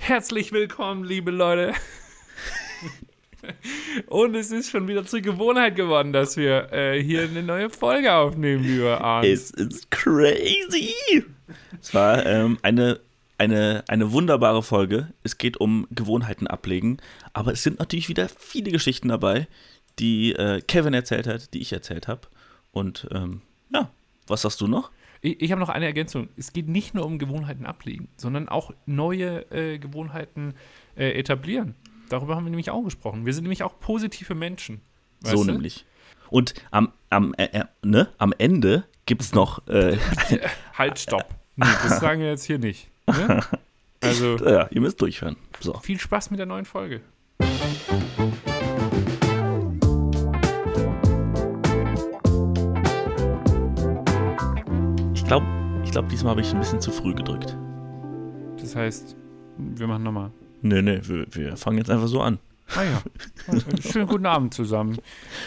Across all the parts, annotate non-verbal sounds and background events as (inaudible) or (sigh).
Herzlich willkommen, liebe Leute. Und es ist schon wieder zur Gewohnheit geworden, dass wir äh, hier eine neue Folge aufnehmen, lieber Arndt. Es ist crazy. Es war ähm, eine, eine, eine wunderbare Folge. Es geht um Gewohnheiten ablegen. Aber es sind natürlich wieder viele Geschichten dabei, die äh, Kevin erzählt hat, die ich erzählt habe. Und ähm, ja, was sagst du noch? Ich, ich habe noch eine Ergänzung. Es geht nicht nur um Gewohnheiten ablegen, sondern auch neue äh, Gewohnheiten äh, etablieren. Darüber haben wir nämlich auch gesprochen. Wir sind nämlich auch positive Menschen. So du? nämlich. Und am, am, äh, äh ne? am Ende gibt es noch. Äh, (laughs) halt, stopp. Nee, das (laughs) sagen wir jetzt hier nicht. Ne? Also. Ja, ihr müsst durchhören. So. Viel Spaß mit der neuen Folge. Glaube, ich glaub, diesmal habe ich ein bisschen zu früh gedrückt. Das heißt, wir machen nochmal. Nee, nee, wir, wir fangen jetzt einfach so an. Ah ja. Schönen guten Abend zusammen.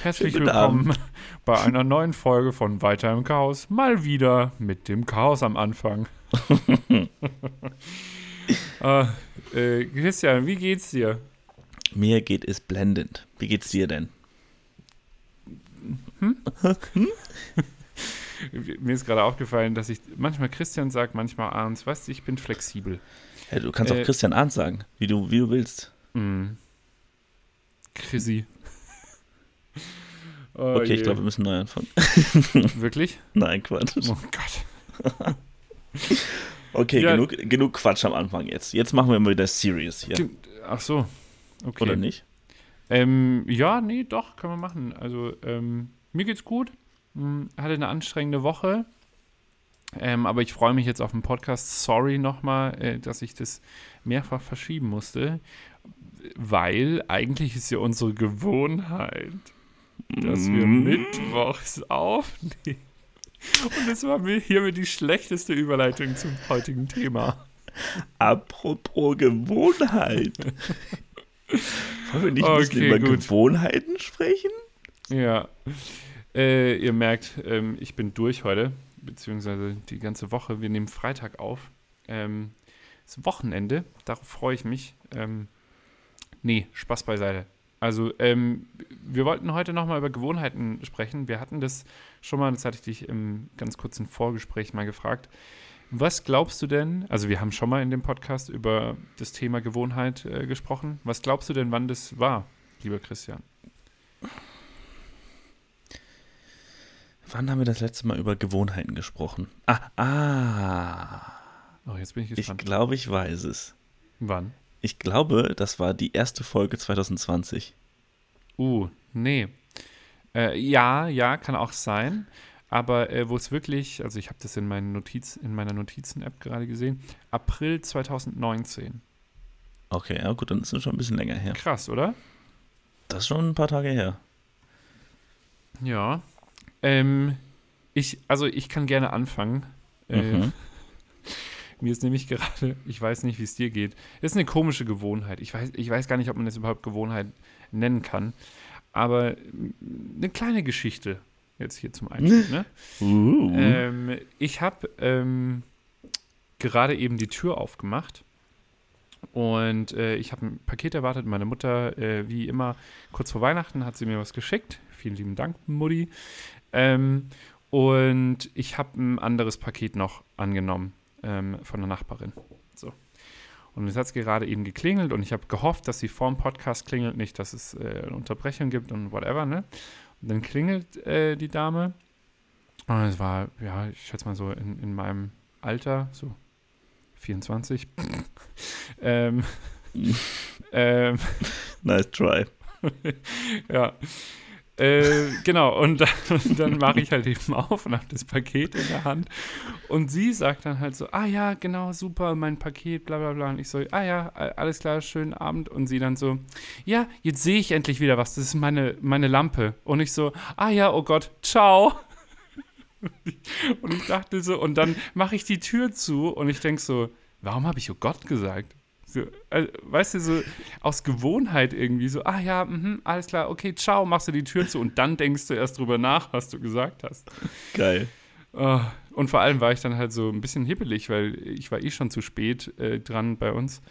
Herzlich willkommen Abend. (laughs) bei einer neuen Folge von Weiter im Chaos. Mal wieder mit dem Chaos am Anfang. äh, (laughs) äh, Christian, wie geht's dir? Mir geht es blendend. Wie geht's dir denn? Hm? (laughs) hm? Mir ist gerade aufgefallen, dass ich manchmal Christian sagt, manchmal Arns. Weißt du, ich bin flexibel. Ja, du kannst äh, auch Christian Arndt sagen, wie du, wie du willst. Mm. Chrissy. (laughs) Oh, okay, je. ich glaube, wir müssen neu anfangen. (laughs) (laughs) Wirklich? Nein, Quatsch. Oh Gott. okay, ja. genug, genug Quatsch am Anfang jetzt. Jetzt machen wir mal wieder serious hier. Ach so. Okay. Oder nicht? Ähm, ja, nee, doch, können wir machen. Also, ähm, mir geht's gut. Hm, hatte eine anstrengende Woche. Ähm, aber ich freue mich jetzt auf den Podcast. Sorry nochmal, äh, dass ich das mehrfach verschieben musste, weil eigentlich ist ja unsere Gewohnheit, dass wir mm. mittwochs aufnehmen. Und das war mir hiermit die schlechteste Überleitung zum heutigen Thema. Apropos Gewohnheit. Wollen wir nicht ein bisschen über gut. Gewohnheiten sprechen? Ja. Äh, ihr merkt, ähm, ich bin durch heute beziehungsweise die ganze Woche. Wir nehmen Freitag auf. Ähm, ist Wochenende, darauf freue ich mich. Ähm, nee, Spaß beiseite. Also, ähm, wir wollten heute nochmal über Gewohnheiten sprechen. Wir hatten das schon mal, das hatte ich dich im ganz kurzen Vorgespräch mal gefragt. Was glaubst du denn, also wir haben schon mal in dem Podcast über das Thema Gewohnheit äh, gesprochen. Was glaubst du denn, wann das war, lieber Christian? Wann haben wir das letzte Mal über Gewohnheiten gesprochen? Ah, ah. Oh, jetzt bin ich gespannt. Ich glaube, ich weiß es. Wann? Ich glaube, das war die erste Folge 2020. Uh, nee. Äh, ja, ja, kann auch sein. Aber äh, wo es wirklich, also ich habe das in, meinen Notiz, in meiner Notizen-App gerade gesehen, April 2019. Okay, ja gut, dann ist es schon ein bisschen länger her. Krass, oder? Das ist schon ein paar Tage her. Ja, ähm, ich, also ich kann gerne anfangen. Äh, mhm. (laughs) mir ist nämlich gerade, ich weiß nicht, wie es dir geht. Das ist eine komische Gewohnheit. Ich weiß, ich weiß gar nicht, ob man das überhaupt Gewohnheit nennen kann. Aber eine kleine Geschichte jetzt hier zum Einstieg. Ne? (laughs) Uh. Ähm, ich habe ähm, gerade eben die Tür aufgemacht und äh, ich habe ein Paket erwartet. Meine Mutter, äh, wie immer, kurz vor Weihnachten hat sie mir was geschickt. Vielen lieben Dank, Mutti. Ähm, und ich habe ein anderes Paket noch angenommen ähm, von der Nachbarin. So. Und es hat gerade eben geklingelt und ich habe gehofft, dass sie vor dem Podcast klingelt, nicht, dass es äh, eine Unterbrechung gibt und whatever, ne? Und dann klingelt äh, die Dame und es war, ja, ich schätze mal so in, in meinem Alter, so 24. (laughs) ähm, (laughs) ähm, nice try. (laughs) ja. Äh, genau, und dann, (laughs) dann mache ich halt eben auf und habe das Paket in der Hand. Und sie sagt dann halt so, ah ja, genau, super, mein Paket, bla bla bla. Und ich so, ah ja, alles klar, schönen Abend. Und sie dann so, ja, jetzt sehe ich endlich wieder was, das ist meine, meine Lampe. Und ich so, ah ja, oh Gott, ciao. (laughs) Und ich dachte so, und dann mache ich die Tür zu und ich denke so, warum habe ich oh Gott gesagt? So, also, weißt du, so aus Gewohnheit irgendwie so, ah ja, mh, alles klar, okay, ciao, machst du die Tür zu und dann denkst du erst drüber nach, was du gesagt hast. Geil. Oh, Und vor allem war ich dann halt so ein bisschen hippelig, weil ich war eh schon zu spät äh, dran bei uns,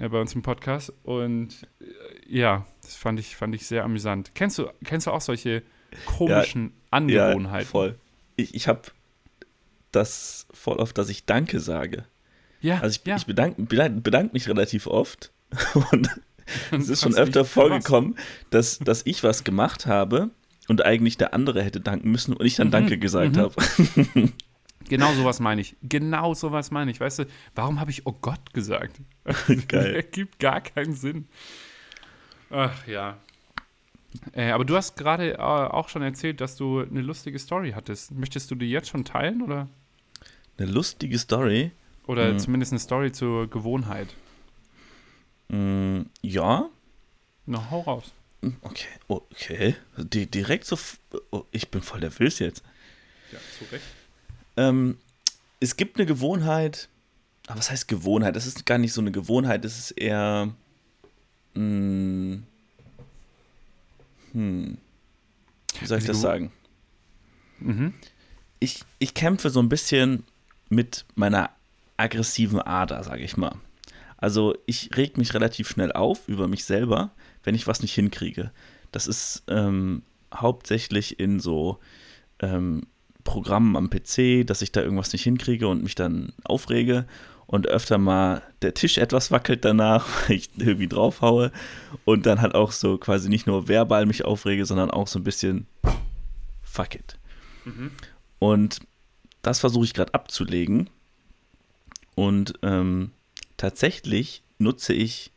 äh, bei uns im Podcast. Und äh, ja, das fand ich, fand ich sehr amüsant. Kennst du, kennst du auch solche komischen ja, Angewohnheiten? Ja, voll. Ich, ich habe das voll oft, dass ich Danke sage. Ja. Also ich, ja. ich bedanke bedank mich relativ oft. (laughs) Und (laughs) es ist schon öfter vorgekommen, dass, dass ich was gemacht habe und eigentlich der andere hätte danken müssen und ich dann mhm, Danke gesagt mhm. habe. (laughs) Genau sowas meine ich. Genau sowas meine ich. Weißt du, warum habe ich Oh Gott gesagt? Geil. Ergibt gar keinen Sinn. Ach ja. Äh, aber du hast gerade äh, auch schon erzählt, dass du eine lustige Story hattest. Möchtest du die jetzt schon teilen oder? Eine lustige Story? Oder hm. zumindest eine Story zur Gewohnheit. Hm, ja. Na, hau raus. Okay, okay. Die, direkt so. Oh, ich bin voll nervös jetzt. Ja, zu Recht. Ähm, es gibt eine Gewohnheit. Aber was heißt Gewohnheit? Das ist gar nicht so eine Gewohnheit. Das ist eher. Mh, hm, hm. Wie soll ich das sagen? Mhm. Ich, ich kämpfe so ein bisschen mit meiner aggressiven Ader, sage ich mal. Also ich reg mich relativ schnell auf über mich selber, wenn ich was nicht hinkriege. Das ist ähm, hauptsächlich in so ähm, Programmen am PC, dass ich da irgendwas nicht hinkriege und mich dann aufrege und öfter mal der Tisch etwas wackelt danach, (laughs) weil ich irgendwie draufhaue und dann halt auch so quasi nicht nur verbal mich aufrege, sondern auch so ein bisschen fuck it. Mhm. Und das versuche ich gerade abzulegen und ähm, tatsächlich nutze ich,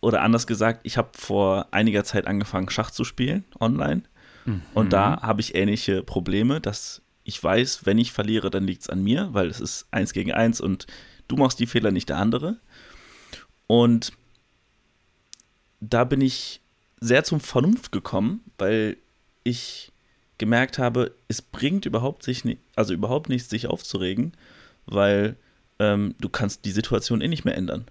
oder anders gesagt, ich habe vor einiger Zeit angefangen, Schach zu spielen online. Mhm. Und da habe ich ähnliche Probleme, dass ich weiß, wenn ich verliere, dann liegt es an mir, weil es ist eins gegen eins und du machst die Fehler, nicht der andere. Und da bin ich sehr zum Vernunft gekommen, weil ich gemerkt habe, es bringt überhaupt sich also überhaupt nichts, sich aufzuregen, weil ähm, du kannst die Situation eh nicht mehr ändern.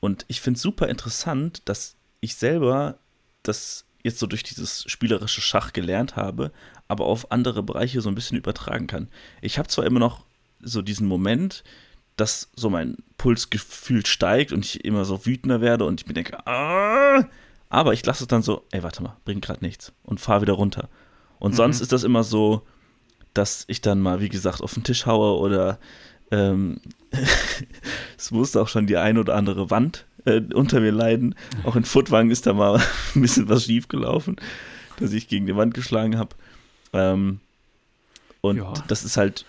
Und ich finde es super interessant, dass ich selber das jetzt so durch dieses spielerische Schach gelernt habe, aber auf andere Bereiche so ein bisschen übertragen kann. Ich habe zwar immer noch so diesen Moment, dass so mein Puls gefühlt steigt und ich immer so wütender werde und ich mir denke, ah, aber ich lasse es dann so, ey, warte mal, bringt gerade nichts und fahr wieder runter. Und mhm. sonst ist das immer so, dass ich dann mal, wie gesagt, auf den Tisch haue oder ähm, (laughs) es musste auch schon die ein oder andere Wand äh, unter mir leiden. Auch in Footwang ist da mal (laughs) ein bisschen was schief gelaufen, dass ich gegen die Wand geschlagen habe. Ähm, und ja. das ist halt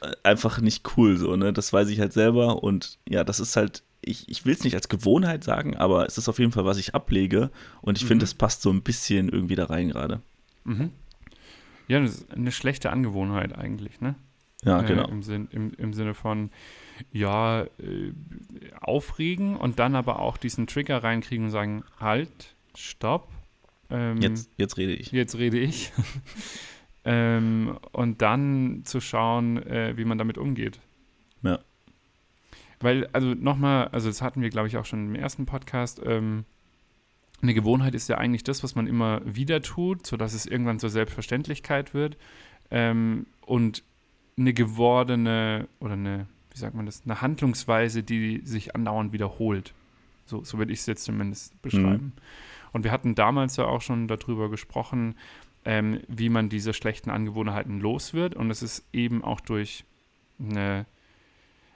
äh, einfach nicht cool so, ne? Das weiß ich halt selber. Und ja, das ist halt, ich, ich will es nicht als Gewohnheit sagen, aber es ist auf jeden Fall, was ich ablege. Und ich mhm. finde, es passt so ein bisschen irgendwie da rein gerade. Mhm. Ja, das ist eine schlechte Angewohnheit eigentlich, ne? Ja, genau. Äh, im, Sinn, im, Im Sinne von, ja, äh, aufregen und dann aber auch diesen Trigger reinkriegen und sagen, halt, stopp. Ähm, jetzt, jetzt rede ich. Jetzt rede ich. (laughs) ähm, und dann zu schauen, äh, wie man damit umgeht. Ja. Weil, also nochmal, also das hatten wir, glaube ich, auch schon im ersten Podcast, ähm, eine Gewohnheit ist ja eigentlich das, was man immer wieder tut, sodass es irgendwann zur Selbstverständlichkeit wird. Ähm, und eine gewordene oder eine, wie sagt man das, eine Handlungsweise, die sich andauernd wiederholt. So, so würde ich es jetzt zumindest beschreiben. Mhm. Und wir hatten damals ja auch schon darüber gesprochen, ähm, wie man diese schlechten Angewohnheiten los wird. Und es ist eben auch durch eine,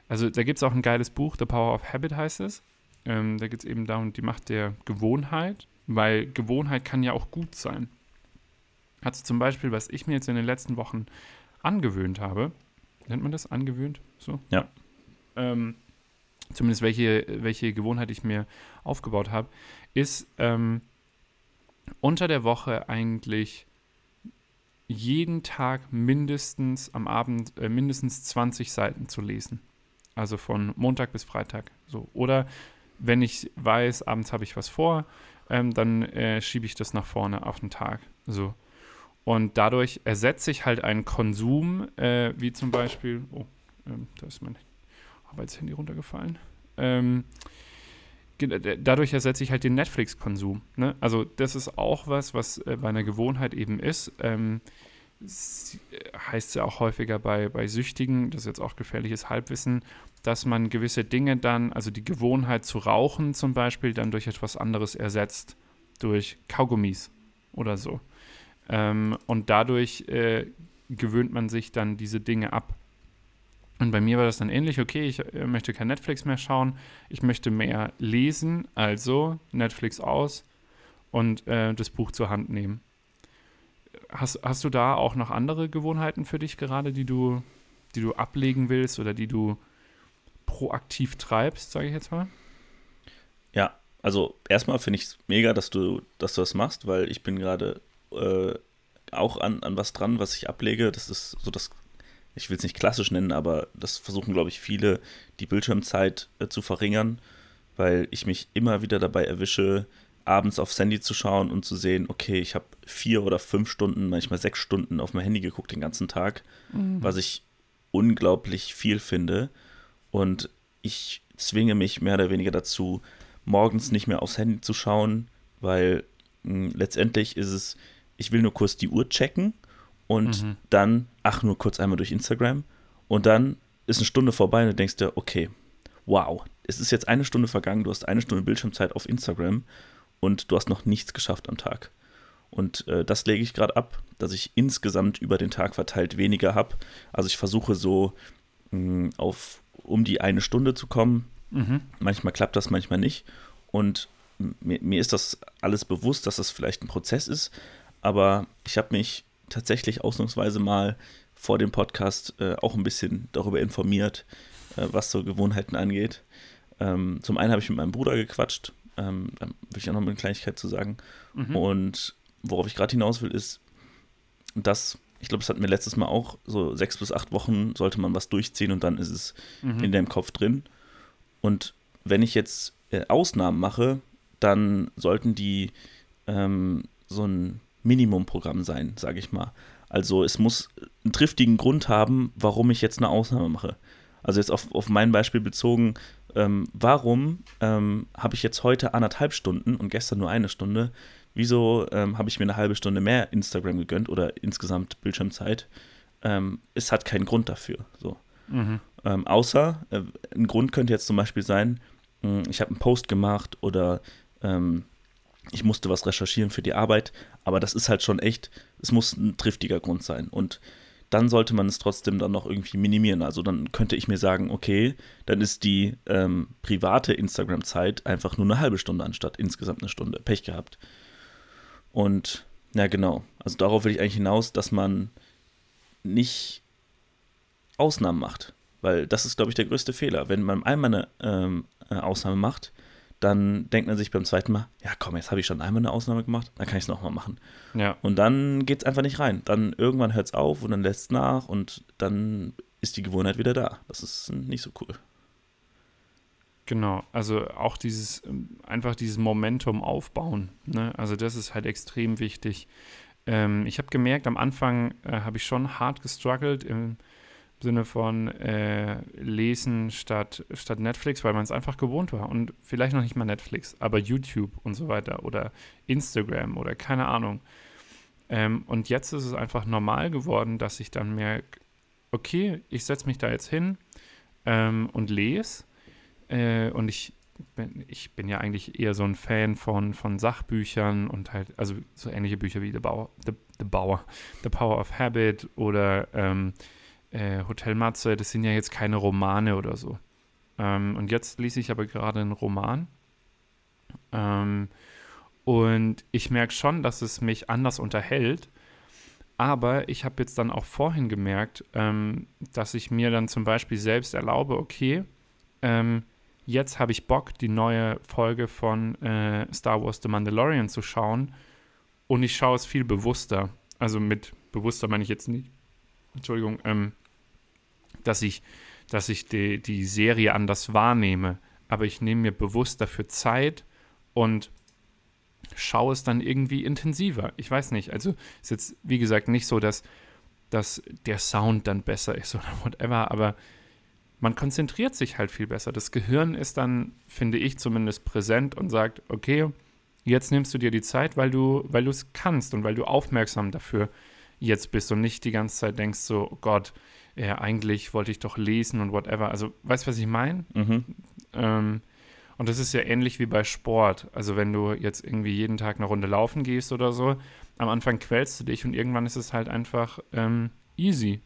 also da gibt es auch ein geiles Buch, The Power of Habit heißt es. Ähm, da geht es eben darum, die Macht der Gewohnheit, weil Gewohnheit kann ja auch gut sein. Also zum Beispiel, was ich mir jetzt in den letzten Wochen angewöhnt habe, nennt man das angewöhnt? So? Ja. Ähm, zumindest welche, welche Gewohnheit ich mir aufgebaut habe, ist ähm, unter der Woche eigentlich jeden Tag mindestens am Abend äh, mindestens 20 Seiten zu lesen. Also von Montag bis Freitag. So. Oder wenn ich weiß, abends habe ich was vor, ähm, dann äh, schiebe ich das nach vorne auf den Tag. So. Und dadurch ersetze ich halt einen Konsum, äh, wie zum Beispiel, oh, ähm, da ist mein Arbeitshandy runtergefallen. Ähm, dadurch ersetze ich halt den Netflix-Konsum. Ne? Also das ist auch was, was äh, bei einer Gewohnheit eben ist. Ähm, heißt es ja auch häufiger bei, bei Süchtigen, das ist jetzt auch gefährliches Halbwissen, dass man gewisse Dinge dann, also die Gewohnheit zu rauchen zum Beispiel, dann durch etwas anderes ersetzt, durch Kaugummis oder so. Ähm, und dadurch äh, gewöhnt man sich dann diese Dinge ab. Und bei mir war das dann ähnlich, okay, ich äh, möchte kein Netflix mehr schauen, ich möchte mehr lesen, also Netflix aus und äh, das Buch zur Hand nehmen. Hast, hast du da auch noch andere Gewohnheiten für dich gerade, die du, die du ablegen willst oder die du proaktiv treibst, sage ich jetzt mal? Ja, also erstmal finde ich es mega, dass du, dass du das machst, weil ich bin gerade äh, auch an, an was dran, was ich ablege. Das ist so das, ich will es nicht klassisch nennen, aber das versuchen, glaube ich, viele, die Bildschirmzeit äh, zu verringern, weil ich mich immer wieder dabei erwische, abends aufs Handy zu schauen und zu sehen, okay, ich habe vier oder fünf Stunden, manchmal sechs Stunden auf mein Handy geguckt den ganzen Tag, mhm. was ich unglaublich viel finde. Und ich zwinge mich mehr oder weniger dazu, morgens nicht mehr aufs Handy zu schauen, weil mh, hm, letztendlich ist es, ich will nur kurz die Uhr checken und mhm. dann, ach, nur kurz einmal durch Instagram und dann ist eine Stunde vorbei und du denkst dir, okay, wow, es ist jetzt eine Stunde vergangen, du hast eine Stunde Bildschirmzeit auf Instagram und du hast noch nichts geschafft am Tag. Und äh, das lege ich gerade ab, dass ich insgesamt über den Tag verteilt weniger habe. Also ich versuche so mh, hm, auf um die eine Stunde zu kommen. Mhm. Manchmal klappt das, manchmal nicht. Und mir, mir, ist das alles bewusst, dass das vielleicht ein Prozess ist. Aber ich habe mich tatsächlich ausnahmsweise mal vor dem Podcast äh, auch ein bisschen darüber informiert, äh, was so Gewohnheiten angeht. Ähm, zum einen habe ich mit meinem Bruder gequatscht, ähm, da will ich auch noch eine Kleinigkeit zu sagen. Mhm. Und worauf ich gerade hinaus will, ist, dass ich glaube, das hatten wir letztes Mal auch, so sechs bis acht Wochen sollte man was durchziehen und dann ist es mhm. in deinem Kopf drin. Und wenn ich jetzt äh, Ausnahmen mache, dann sollten die ähm, so ein Minimumprogramm sein, sage ich mal. Also es muss einen triftigen Grund haben, warum ich jetzt eine Ausnahme mache. Also jetzt auf, auf mein Beispiel bezogen, ähm, warum ähm, habe ich jetzt heute anderthalb Stunden und gestern nur eine Stunde? Wieso ähm, habe ich mir eine halbe Stunde mehr Instagram gegönnt oder insgesamt Bildschirmzeit? Ähm, es hat keinen Grund dafür. So. Mhm. Ähm, außer, äh, ein Grund könnte jetzt zum Beispiel sein, mh, hm, ich habe einen Post gemacht oder ähm, ich musste was recherchieren für die Arbeit, aber das ist halt schon echt, es muss ein triftiger Grund sein. Und dann sollte man es trotzdem dann noch irgendwie minimieren. Also dann könnte ich mir sagen, okay, dann ist die ähm, private Instagram-Zeit einfach nur eine halbe Stunde anstatt insgesamt eine Stunde. Pech gehabt. Und ja, genau. Also darauf will ich eigentlich hinaus, dass man nicht Ausnahmen macht. Weil das ist, glaube ich, der größte Fehler. Wenn man einmal eine ähm, Ausnahme macht, dann denkt man sich beim zweiten Mal, ja komm, jetzt habe ich schon einmal eine Ausnahme gemacht, dann kann ich es nochmal machen. Ja. Und dann geht es einfach nicht rein. Dann irgendwann hört es auf und dann lässt es nach und dann ist die Gewohnheit wieder da. Das ist nicht so cool. Genau, also auch dieses, ähm, einfach dieses Momentum aufbauen. Ne? Also das ist halt extrem wichtig. Ähm, ich habe gemerkt, am Anfang äh, habe ich schon hart gestruggelt im Sinne von äh, Lesen statt, statt Netflix, weil man es einfach gewohnt war. Und vielleicht noch nicht mal Netflix, aber YouTube und so weiter oder Instagram oder keine Ahnung. Ähm, und jetzt ist es einfach normal geworden, dass ich dann merke, okay, ich setze mich da jetzt hin ähm, und lese äh, und ich bin, ich bin ja eigentlich eher so ein Fan von, von Sachbüchern und halt, also so ähnliche Bücher wie The Bauer, The, The, Bauer, The Power of Habit oder ähm, äh, Hotel Matze, das sind ja jetzt keine Romane oder so. Ähm, und jetzt lese ich aber gerade einen Roman. Ähm, und ich merke schon, dass es mich anders unterhält. Aber ich habe jetzt dann auch vorhin gemerkt, ähm, dass ich mir dann zum Beispiel selbst erlaube, okay, ähm, jetzt habe ich Bock, die neue Folge von äh, Star Wars The Mandalorian zu schauen. Und ich schaue es viel bewusster. Also mit bewusster meine ich jetzt nicht, Entschuldigung, ähm, dass ich, dass ich die, die Serie anders wahrnehme. Aber ich nehme mir bewusst dafür Zeit und schaue es dann irgendwie intensiver. Ich weiß nicht. Also ist jetzt, wie gesagt, nicht so, dass, dass der Sound dann besser ist (laughs) oder whatever, aber man konzentriert sich halt viel besser. Das Gehirn ist dann, finde ich zumindest, präsent und sagt, okay, jetzt nimmst du dir die Zeit, weil du, weil du es kannst und weil du aufmerksam dafür jetzt bist und nicht die ganze Zeit denkst so, oh Gott, ja, eigentlich wollte ich doch lesen und whatever. Also, weißt du, was ich meine? Mhm. Ähm, und das ist ja ähnlich wie bei Sport. Also, wenn du jetzt irgendwie jeden Tag eine Runde laufen gehst oder so, am Anfang quälst du dich und irgendwann ist es halt einfach ähm, easy.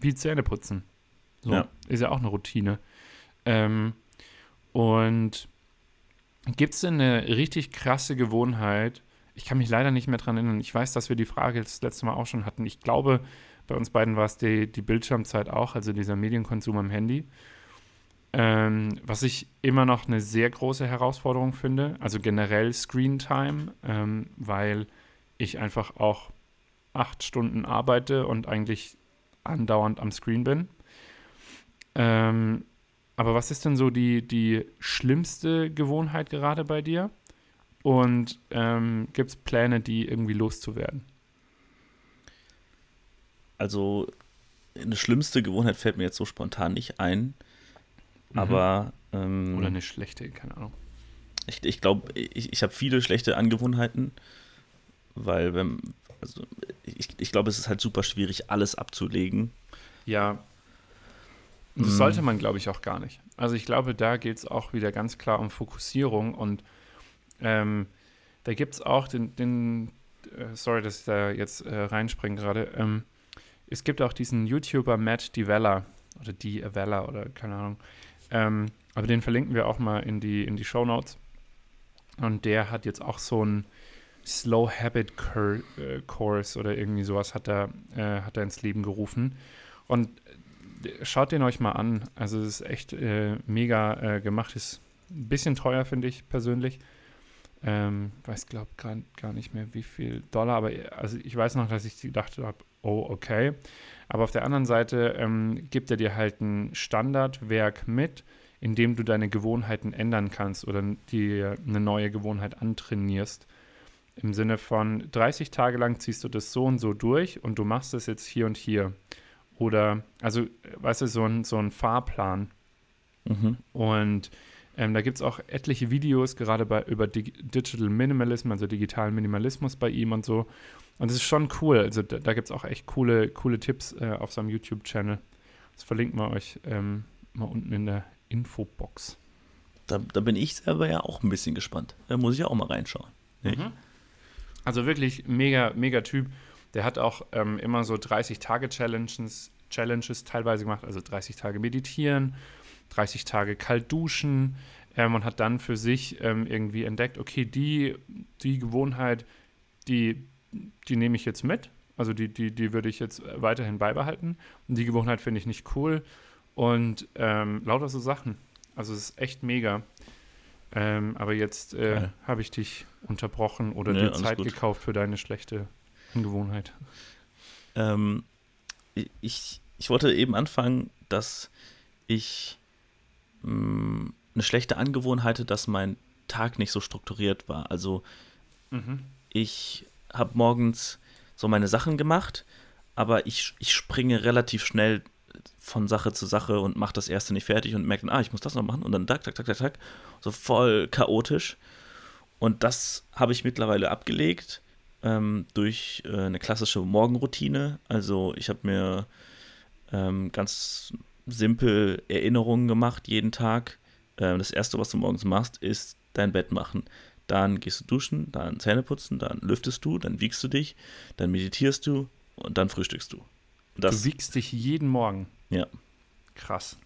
Wie Zähne putzen. So, Ja. ist ja auch eine Routine. Ähm, und gibt es denn eine richtig krasse Gewohnheit? Ich kann mich leider nicht mehr dran erinnern. Ich weiß, dass wir die Frage das letzte Mal auch schon hatten. Ich glaube, bei uns beiden war es die, die Bildschirmzeit auch, also dieser Medienkonsum am Handy. Ähm, was ich immer noch eine sehr große Herausforderung finde, also generell Screen Time, ähm, weil ich einfach auch acht Stunden arbeite und eigentlich andauernd am Screen bin. Ähm, aber was ist denn so die, die schlimmste Gewohnheit gerade bei dir? Und ähm, gibt es Pläne, die irgendwie loszuwerden? Also, eine schlimmste Gewohnheit fällt mir jetzt so spontan nicht ein. Aber ähm, Oder eine schlechte, keine Ahnung. ich, ich glaube, ich, ich habe viele schlechte Angewohnheiten, weil wenn, also ich, ich glaube, es ist halt super schwierig, alles abzulegen. Ja, das Mm. sollte man, glaube ich, auch gar nicht. Also ich glaube, da geht es auch wieder ganz klar um Fokussierung und ähm, da gibt es auch den, den äh, sorry, dass ich da jetzt äh, reinspringe gerade, ähm, es gibt auch diesen YouTuber Matt Divella oder Die Avella oder keine Ahnung, ähm, aber den verlinken wir auch mal in die, in die Show Notes und der hat jetzt auch so ein Slow Habit Cur äh, Course oder irgendwie sowas hat er, äh, hat er ins Leben gerufen und schaut den euch mal an. Also es ist echt äh, mega äh, gemacht. Ist ein bisschen teuer, finde ich persönlich. Ähm, weiß, glaube gar, gar nicht mehr, wie viel Dollar, aber also ich weiß noch, dass ich gedacht habe, oh, okay. Aber auf der anderen Seite ähm, gibt er dir halt ein Standardwerk mit, in dem du deine Gewohnheiten ändern kannst oder dir eine neue Gewohnheit antrainierst. Im Sinne von 30 Tage lang ziehst du das so und so durch und du machst es jetzt hier und hier. Oder, also, weißt du, so ein, so ein Fahrplan. Mhm. Und ähm, da gibt es auch etliche Videos, gerade bei, über Dig Digital Minimalism, also digitalen Minimalismus bei ihm und so. Und das ist schon cool. Also da, da gibt es auch echt coole, coole Tipps äh, auf seinem YouTube-Channel. Das verlinken wir euch ähm, mal unten in der Infobox. Da, da bin ich selber ja auch ein bisschen gespannt. Da muss ich auch mal reinschauen. Mhm. Also wirklich mega, mega Typ. Der hat auch ähm, immer so 30-Tage-Challenges Challenges teilweise gemacht, also 30 Tage meditieren, 30 Tage kalt duschen ähm, und hat dann für sich ähm, irgendwie entdeckt, okay, die, die Gewohnheit, die, die nehme ich jetzt mit. Also die, die, die würde ich jetzt weiterhin beibehalten. Und die Gewohnheit finde ich nicht cool. Und ähm, lauter so Sachen. Also es ist echt mega. Ähm, aber jetzt äh, habe ich dich unterbrochen oder Nee, dir Zeit gut. gekauft für deine schlechte Angewohnheit. Ähm, ich, ich wollte eben anfangen, dass ich mh, eine schlechte Angewohnheit hatte, dass mein Tag nicht so strukturiert war. Also Mhm. ich habe morgens so meine Sachen gemacht, aber ich, ich springe relativ schnell von Sache zu Sache und mache das erste nicht fertig und merke dann, ah, ich muss das noch machen und dann tak, tak, tak, tak, tak. So voll chaotisch. Und das habe ich mittlerweile abgelegt ähm, durch äh, eine klassische Morgenroutine. Also ich habe mir ähm, ganz simpel Erinnerungen gemacht jeden Tag. Ähm, das erste, was du morgens machst, ist dein Bett machen. Dann gehst du duschen, dann Zähne putzen, dann lüftest du, dann wiegst du dich, dann meditierst du und dann frühstückst du. Das, du wiegst dich jeden Morgen. Ja. Krass.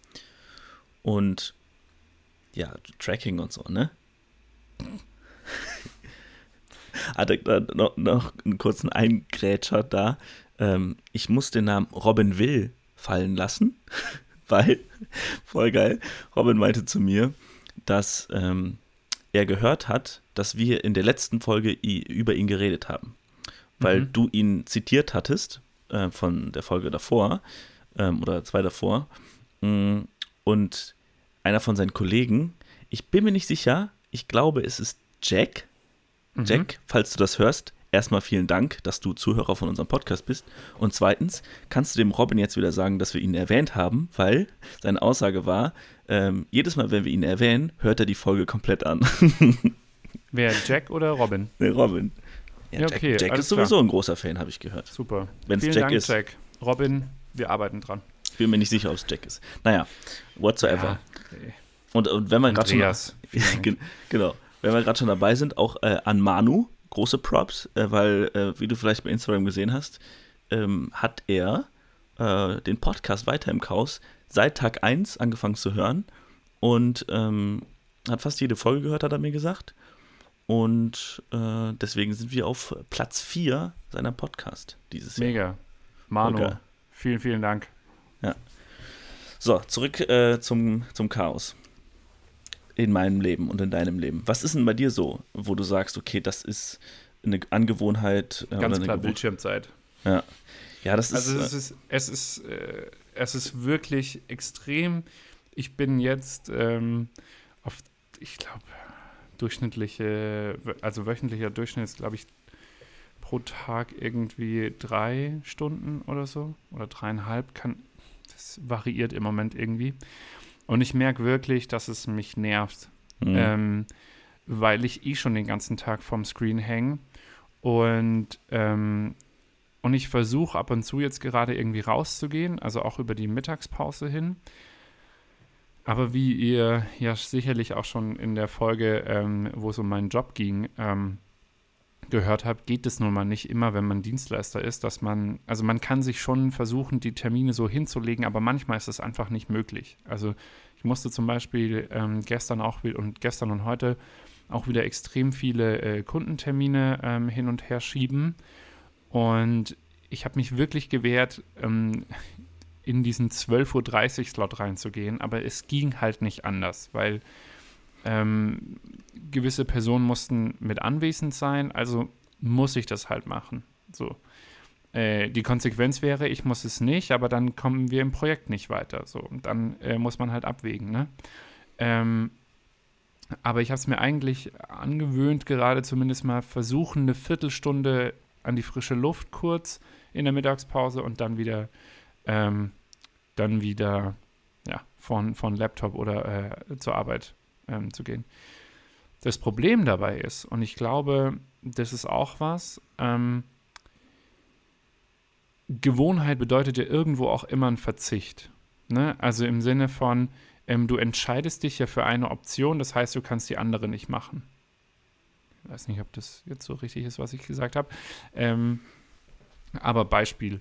Und ja, Tracking und so, ne? Hatte da noch, noch einen kurzen Eingrätscher da. Ähm, ich muss den Namen Robin Will fallen lassen, (laughs) weil, voll geil, Robin meinte zu mir, dass ähm, er gehört hat, dass wir in der letzten Folge über ihn geredet haben. Weil Mhm. du ihn zitiert hattest äh, von der Folge davor ähm, oder zwei davor. Mm, Und einer von seinen Kollegen, ich bin mir nicht sicher, ich glaube, es ist Jack. Mhm. Jack, falls du das hörst, erstmal vielen Dank, dass du Zuhörer von unserem Podcast bist. Und zweitens, kannst du dem Robin jetzt wieder sagen, dass wir ihn erwähnt haben, weil seine Aussage war, ähm, jedes Mal, wenn wir ihn erwähnen, hört er die Folge komplett an. (laughs) Wer, Jack oder Robin? nee, Robin. Ja, Jack, okay, Jack ist sowieso klar. ein großer Fan, habe ich gehört. Super. Wenn es Jack Dank, ist. Jack. Robin, wir arbeiten dran. Ich bin mir nicht sicher, ob es Jack ist. Naja, whatsoever. Ja, okay. und, und wenn wir gerade schon. genau. Wenn wir gerade schon dabei sind, auch äh, an Manu, große Props, äh, weil, äh, wie du vielleicht bei Instagram gesehen hast, ähm, hat er äh, den Podcast weiter im Chaos seit Tag 1 angefangen zu hören und ähm, hat fast jede Folge gehört, hat er mir gesagt. Und äh, deswegen sind wir auf Platz 4 seiner Podcast dieses Mega. Jahr. Mega. Manu, vielen, vielen Dank. Ja. So, zurück äh, zum, zum Chaos in meinem Leben und in deinem Leben. Was ist denn bei dir so, wo du sagst, okay, das ist eine Angewohnheit? Äh, Ganz klar, Bildschirmzeit. Ja. Ja, das ist. Also, es ist, es ist, äh, es ist wirklich extrem. Ich bin jetzt ähm, auf, ich glaube, durchschnittliche, also wöchentlicher Durchschnitt ist, glaube ich, pro Tag irgendwie drei Stunden oder so. Oder dreieinhalb. Kann, das variiert im Moment irgendwie. Und ich merke wirklich, dass es mich nervt, mhm. ähm, weil ich eh schon den ganzen Tag vorm Screen hänge. Und, ähm, und ich versuche ab und zu jetzt gerade irgendwie rauszugehen, also auch über die Mittagspause hin. Aber wie ihr ja sicherlich auch schon in der Folge, ähm, wo es um meinen Job ging, ähm, gehört habt, geht es nun mal nicht immer, wenn man Dienstleister ist, dass man, also man kann sich schon versuchen, die Termine so hinzulegen, aber manchmal ist es einfach nicht möglich. Also ich musste zum Beispiel ähm, gestern auch und gestern und heute auch wieder extrem viele äh, Kundentermine ähm, hin und her schieben. Und ich habe mich wirklich gewehrt, ähm, in diesen 12.30 Uhr Slot reinzugehen, aber es ging halt nicht anders, weil ähm, gewisse Personen mussten mit anwesend sein, also muss ich das halt machen. So. Äh, die Konsequenz wäre, ich muss es nicht, aber dann kommen wir im Projekt nicht weiter. So. Und dann äh, muss man halt abwägen. Ne? Ähm, aber ich habe es mir eigentlich angewöhnt, gerade zumindest mal versuchen, eine Viertelstunde an die frische Luft kurz in der Mittagspause und dann wieder, ähm, dann wieder ja, von, von Laptop oder äh, zur Arbeit ähm, zu gehen. Das Problem dabei ist, und ich glaube, das ist auch was, ähm, Gewohnheit bedeutet ja irgendwo auch immer ein Verzicht. Ne? Also im Sinne von, ähm, du entscheidest dich ja für eine Option, das heißt, du kannst die andere nicht machen. Ich weiß nicht, ob das jetzt so richtig ist, was ich gesagt habe. Ähm, aber Beispiel.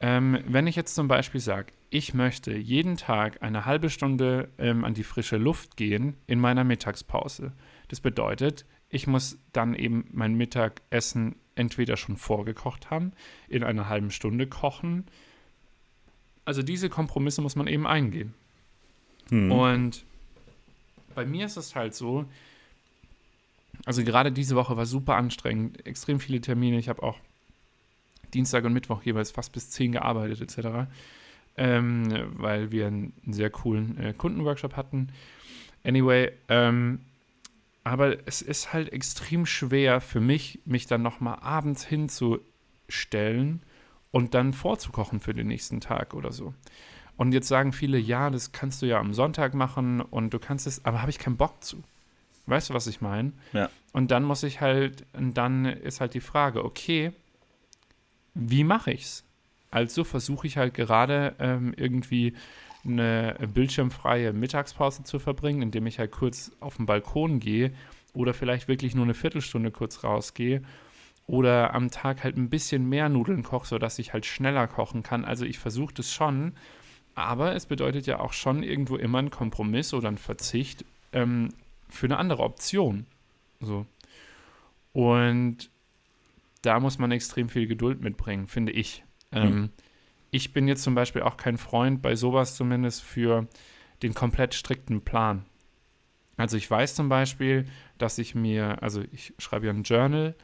Ähm, wenn ich jetzt zum Beispiel sage, ich möchte jeden Tag eine halbe Stunde ähm, an die frische Luft gehen in meiner Mittagspause. Das bedeutet, ich muss dann eben mein Mittagessen entweder schon vorgekocht haben, in einer halben Stunde kochen. Also diese Kompromisse muss man eben eingehen. Hm. Und bei mir ist es halt so, also gerade diese Woche war super anstrengend, extrem viele Termine. Ich habe auch Dienstag und Mittwoch jeweils fast bis 10 gearbeitet etc., ähm, weil wir einen, sehr coolen äh, Kundenworkshop hatten. Anyway, ähm, aber es ist halt extrem schwer für mich, mich dann nochmal abends hinzustellen und dann vorzukochen für den nächsten Tag oder so. Und jetzt sagen viele, ja, das kannst du ja am Sonntag machen und du kannst es, aber habe ich keinen Bock zu. Weißt du, was ich meine? Ja. Und dann muss ich halt, und dann ist halt die Frage, okay, wie mache ich's? Also versuche ich halt gerade ähm, irgendwie eine bildschirmfreie Mittagspause zu verbringen, indem ich halt kurz auf den Balkon gehe oder vielleicht wirklich nur eine Viertelstunde kurz rausgehe oder am Tag halt ein bisschen mehr Nudeln koche, sodass ich halt schneller kochen kann. Also ich versuche das schon, aber es bedeutet ja auch schon irgendwo immer ein Kompromiss oder ein Verzicht ähm, für eine andere Option. So. Und da muss man extrem viel Geduld mitbringen, finde ich. Ähm, mhm. Ich bin jetzt zum Beispiel auch kein Freund, bei sowas zumindest, für den komplett strikten Plan. Also ich weiß zum Beispiel, dass ich mir, also ich schreibe ja ein Journal,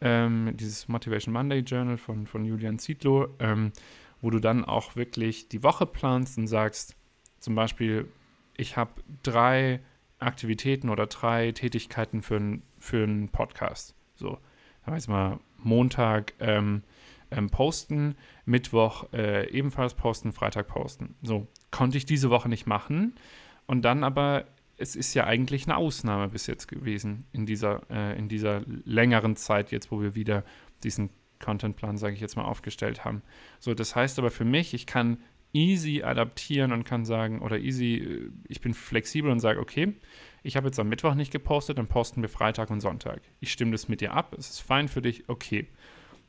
ähm, dieses Motivation Monday Journal von, von Julian Zietlow, ähm, wo du dann auch wirklich die Woche planst und sagst, zum Beispiel, ich habe drei Aktivitäten oder drei Tätigkeiten für, für einen Podcast. So, da weiß mal Montag ähm, ähm, posten, Mittwoch äh, ebenfalls posten, Freitag posten. So, konnte ich diese Woche nicht machen. Und dann aber es ist ja eigentlich eine Ausnahme bis jetzt gewesen in dieser, äh, in dieser längeren Zeit jetzt, wo wir wieder diesen Contentplan, sage ich jetzt mal, aufgestellt haben. So, das heißt aber für mich, ich kann easy adaptieren und kann sagen, oder easy, äh, ich bin flexibel und sage, okay, ich habe jetzt am Mittwoch nicht gepostet, dann posten wir Freitag und Sonntag. Ich stimme das mit dir ab, es ist fein für dich, okay.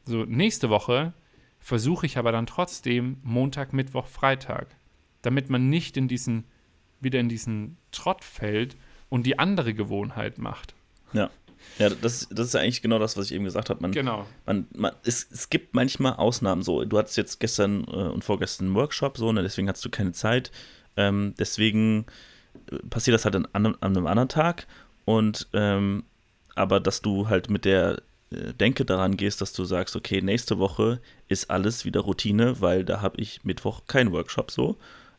So, nächste Woche versuche ich aber dann trotzdem Montag, Mittwoch, Freitag, damit man nicht in diesen, wieder in diesen Trott fällt und die andere Gewohnheit macht. Ja. Ja, das, das ist ja eigentlich genau das, was ich eben gesagt habe. Man, genau. Man, man, es, es gibt manchmal Ausnahmen so. Du hattest jetzt gestern äh, und vorgestern einen Workshop, so, ne, deswegen hast du keine Zeit. Ähm, deswegen äh, passiert das halt an, an, einem anderen Tag. Und ähm, aber dass du halt mit der Denke daran gehst, dass du sagst, okay, nächste Woche ist alles wieder Routine, weil da habe ich Mittwoch keinen Workshop so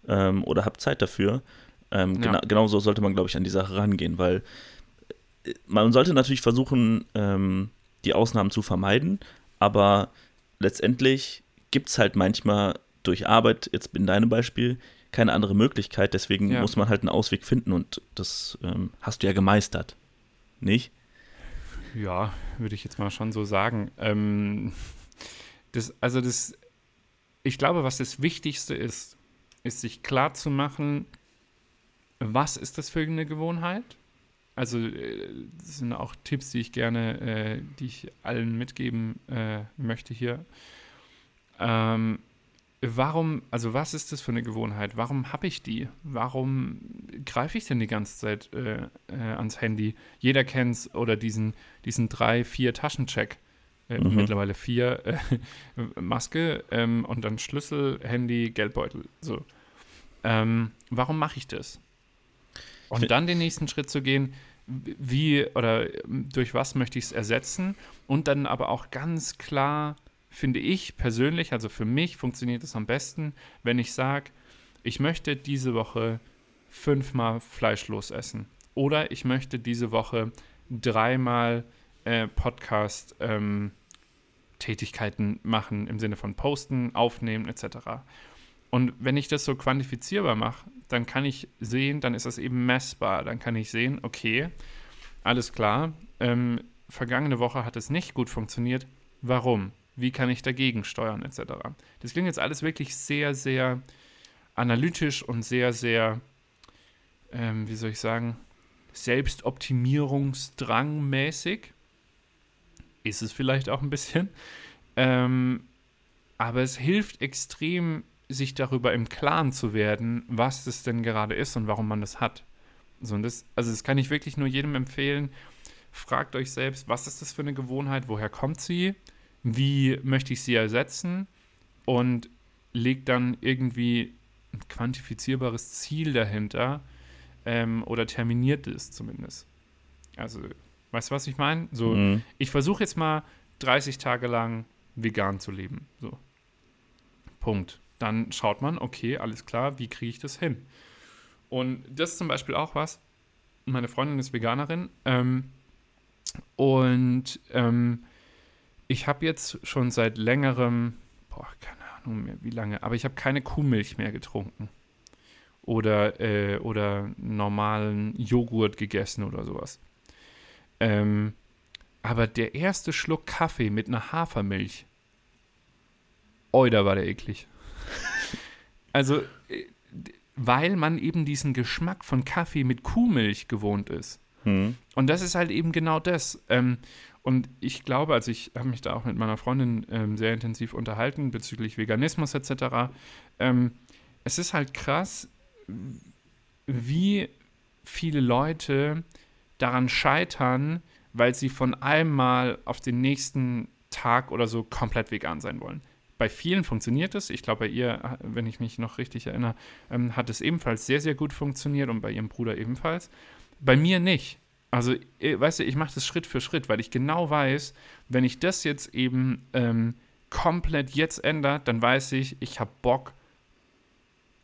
ähm, oder habe Zeit dafür. Ähm, ja. gena genauso sollte man, glaube ich, an die Sache rangehen, weil man sollte natürlich versuchen, ähm, die Ausnahmen zu vermeiden, aber letztendlich gibt es halt manchmal durch Arbeit, jetzt in deinem Beispiel, keine andere Möglichkeit. Deswegen ja. muss man halt einen Ausweg finden und das ähm, hast du ja gemeistert. Nicht? Ja, würde ich jetzt mal schon so sagen. Ähm, das, also das, ich glaube, was das Wichtigste ist, ist sich klar zu machen, was ist das für eine Gewohnheit? also äh, das sind auch Tipps, die ich gerne, äh, die ich allen mitgeben äh, möchte hier. Ähm, warum, also was ist das für eine Gewohnheit? Warum habe ich die? Warum greife ich denn die ganze Zeit äh, äh ans Handy? Jeder kennt es oder diesen, diesen drei, vier Taschencheck. Äh, mhm. Mittlerweile vier (laughs) Maske ähm, und dann Schlüssel, Handy, Geldbeutel. So. Ähm, warum mache ich das? Und dann den nächsten Schritt zu gehen, wie oder durch was möchte ich es ersetzen und dann aber auch ganz klar, finde ich persönlich, also für mich funktioniert es am besten, wenn ich sage, ich möchte diese Woche fünfmal fleischlos essen oder ich möchte diese Woche dreimal äh, Podcast ähm, Tätigkeiten machen im Sinne von posten, aufnehmen etc. Und wenn ich das so quantifizierbar mache, dann kann ich sehen, dann ist das eben messbar. Dann kann ich sehen, okay, alles klar, ähm, vergangene Woche hat es nicht gut funktioniert. Warum? Wie kann ich dagegen steuern, etc. Das klingt jetzt alles wirklich sehr, sehr analytisch und sehr, sehr, ähm, wie soll ich sagen, Selbstoptimierungsdrangmäßig. Ist es vielleicht auch ein bisschen. Ähm, aber es hilft extrem, sich darüber im Klaren zu werden, was das denn gerade ist und warum man das hat. So, und das, also das kann ich wirklich nur jedem empfehlen. Fragt euch selbst, was ist das für eine Gewohnheit, woher kommt sie, wie möchte ich sie ersetzen und legt dann irgendwie ein quantifizierbares Ziel dahinter ähm, oder terminiert es zumindest. Also, weißt du, was ich meine? So, mhm. ich versuche jetzt mal 30 Tage lang vegan zu leben. So. Punkt dann schaut man, okay, alles klar, wie kriege ich das hin? Und das ist zum Beispiel auch was. Meine Freundin ist Veganerin ähm, und ähm, ich habe jetzt schon seit längerem, boah, keine Ahnung mehr, wie lange, aber ich habe keine Kuhmilch mehr getrunken. Oder, äh, oder normalen Joghurt gegessen oder sowas. Ähm, aber der erste Schluck Kaffee mit einer Hafermilch, oi, da war der eklig. (laughs) Also, äh, weil man eben diesen Geschmack von Kaffee mit Kuhmilch gewohnt ist. Hm. Und das ist halt eben genau das. Ähm, und ich glaube, also ich habe mich da auch mit meiner Freundin ähm, sehr intensiv unterhalten bezüglich Veganismus etc. Ähm, es ist halt krass, wie viele Leute daran scheitern, weil sie von einem Mal auf den nächsten Tag oder so komplett vegan sein wollen. Bei vielen funktioniert es. Ich glaube, bei ihr, wenn ich mich noch richtig erinnere, ähm, hat es ebenfalls sehr, sehr gut funktioniert und bei ihrem Bruder ebenfalls. Bei mir nicht. Also, äh, weißt du, ich mache das Schritt für Schritt, weil ich genau weiß, wenn ich das jetzt eben ähm, komplett jetzt ändert, dann weiß ich, ich habe Bock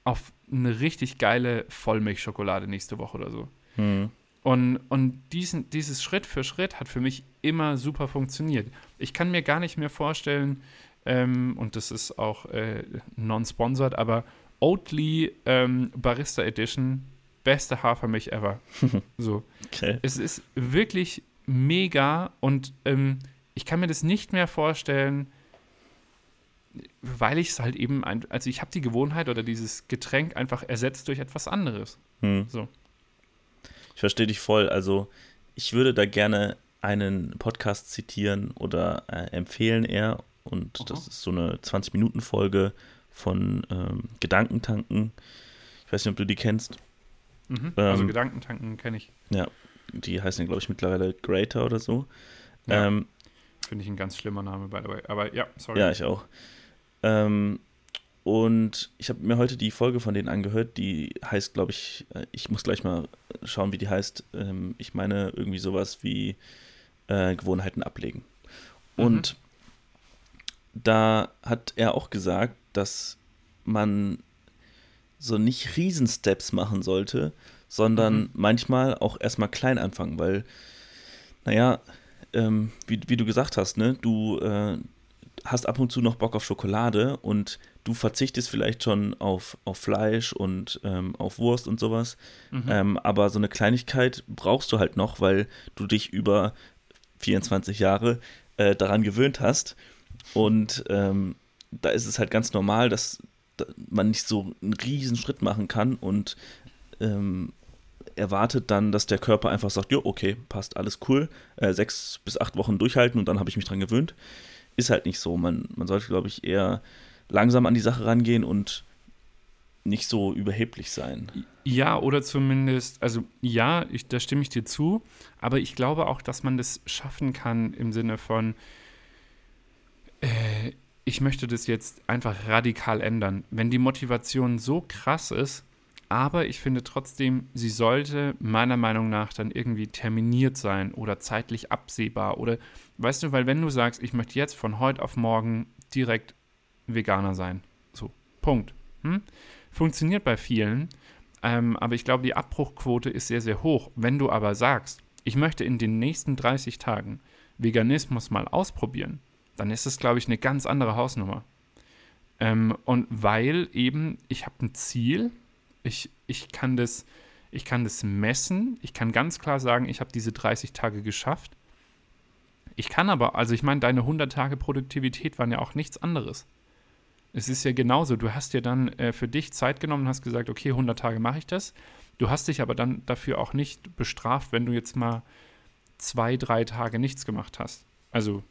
auf eine richtig geile Vollmilchschokolade nächste Woche oder so. Mhm. Und, und diesen, dieses Schritt für Schritt hat für mich immer super funktioniert. Ich kann mir gar nicht mehr vorstellen, ähm, und das ist auch äh, non-sponsored, aber Oatly ähm, Barista Edition beste Hafermilch ever. (laughs) so. Okay. Es ist wirklich mega und ähm, ich kann mir das nicht mehr vorstellen, weil ich es halt eben, ein, also ich habe die Gewohnheit oder dieses Getränk einfach ersetzt durch etwas anderes. Hm. So. Ich verstehe dich voll. Also ich würde da gerne einen Podcast zitieren oder äh, empfehlen eher. Und Aha. das ist so eine 20-Minuten-Folge von ähm, Gedankentanken. Ich weiß nicht, ob du die kennst. Mhm. also Ähm, Gedankentanken kenne ich. Die heißen, glaube ich, mittlerweile Greater oder so. Ja. Ähm, Finde ich ein ganz schlimmer Name, by the way. Aber ja, sorry. ja, ich auch. Ähm, und ich habe mir heute die Folge von denen angehört, die heißt, glaube ich, äh, ich muss gleich mal schauen, wie die heißt. Ähm, ich meine irgendwie sowas wie äh, Gewohnheiten ablegen. Und da hat er auch gesagt, dass man so nicht Riesensteps machen sollte, sondern Mhm. manchmal auch erstmal klein anfangen, weil, naja, ähm, wie, wie du gesagt hast, ne, du äh, hast ab und zu noch Bock auf Schokolade und du verzichtest vielleicht schon auf, auf Fleisch und ähm, auf Wurst und sowas, Mhm. ähm, aber so eine Kleinigkeit brauchst du halt noch, weil du dich über 24 Jahre äh, daran gewöhnt hast. Und ähm, da ist es halt ganz normal, dass da man nicht so einen riesen Schritt machen kann und ähm, erwartet dann, dass der Körper einfach sagt, jo, okay, passt, alles cool, äh, sechs bis acht Wochen durchhalten und dann habe ich mich dran gewöhnt. Ist halt nicht so. Man, man sollte, glaube ich, eher langsam an die Sache rangehen und nicht so überheblich sein. Ja, oder zumindest, also ja, ich, da stimme ich dir zu, aber ich glaube auch, dass man das schaffen kann im Sinne von, äh, ich möchte das jetzt einfach radikal ändern. Wenn die Motivation so krass ist, aber ich finde trotzdem, sie sollte meiner Meinung nach dann irgendwie terminiert sein oder zeitlich absehbar oder, weißt du, weil wenn du sagst, ich möchte jetzt von heute auf morgen direkt Veganer sein, so, Punkt. Hm? Funktioniert bei vielen, ähm, aber ich glaube, die Abbruchquote ist sehr, sehr hoch. Wenn du aber sagst, ich möchte in den nächsten 30 Tagen Veganismus mal ausprobieren, dann ist es, glaube ich, eine ganz andere Hausnummer. Ähm, und weil eben, ich habe ein Ziel, ich, ich, kann das, ich kann das messen, ich kann ganz klar sagen, ich habe diese 30 Tage geschafft. Ich kann aber, also ich meine, deine 100 Tage Produktivität waren ja auch nichts anderes. Es ist ja genauso, du hast dir dann äh, für dich Zeit genommen und hast gesagt, okay, 100 Tage mache ich das. Du hast dich aber dann dafür auch nicht bestraft, wenn du jetzt mal zwei, drei Tage nichts gemacht hast. Also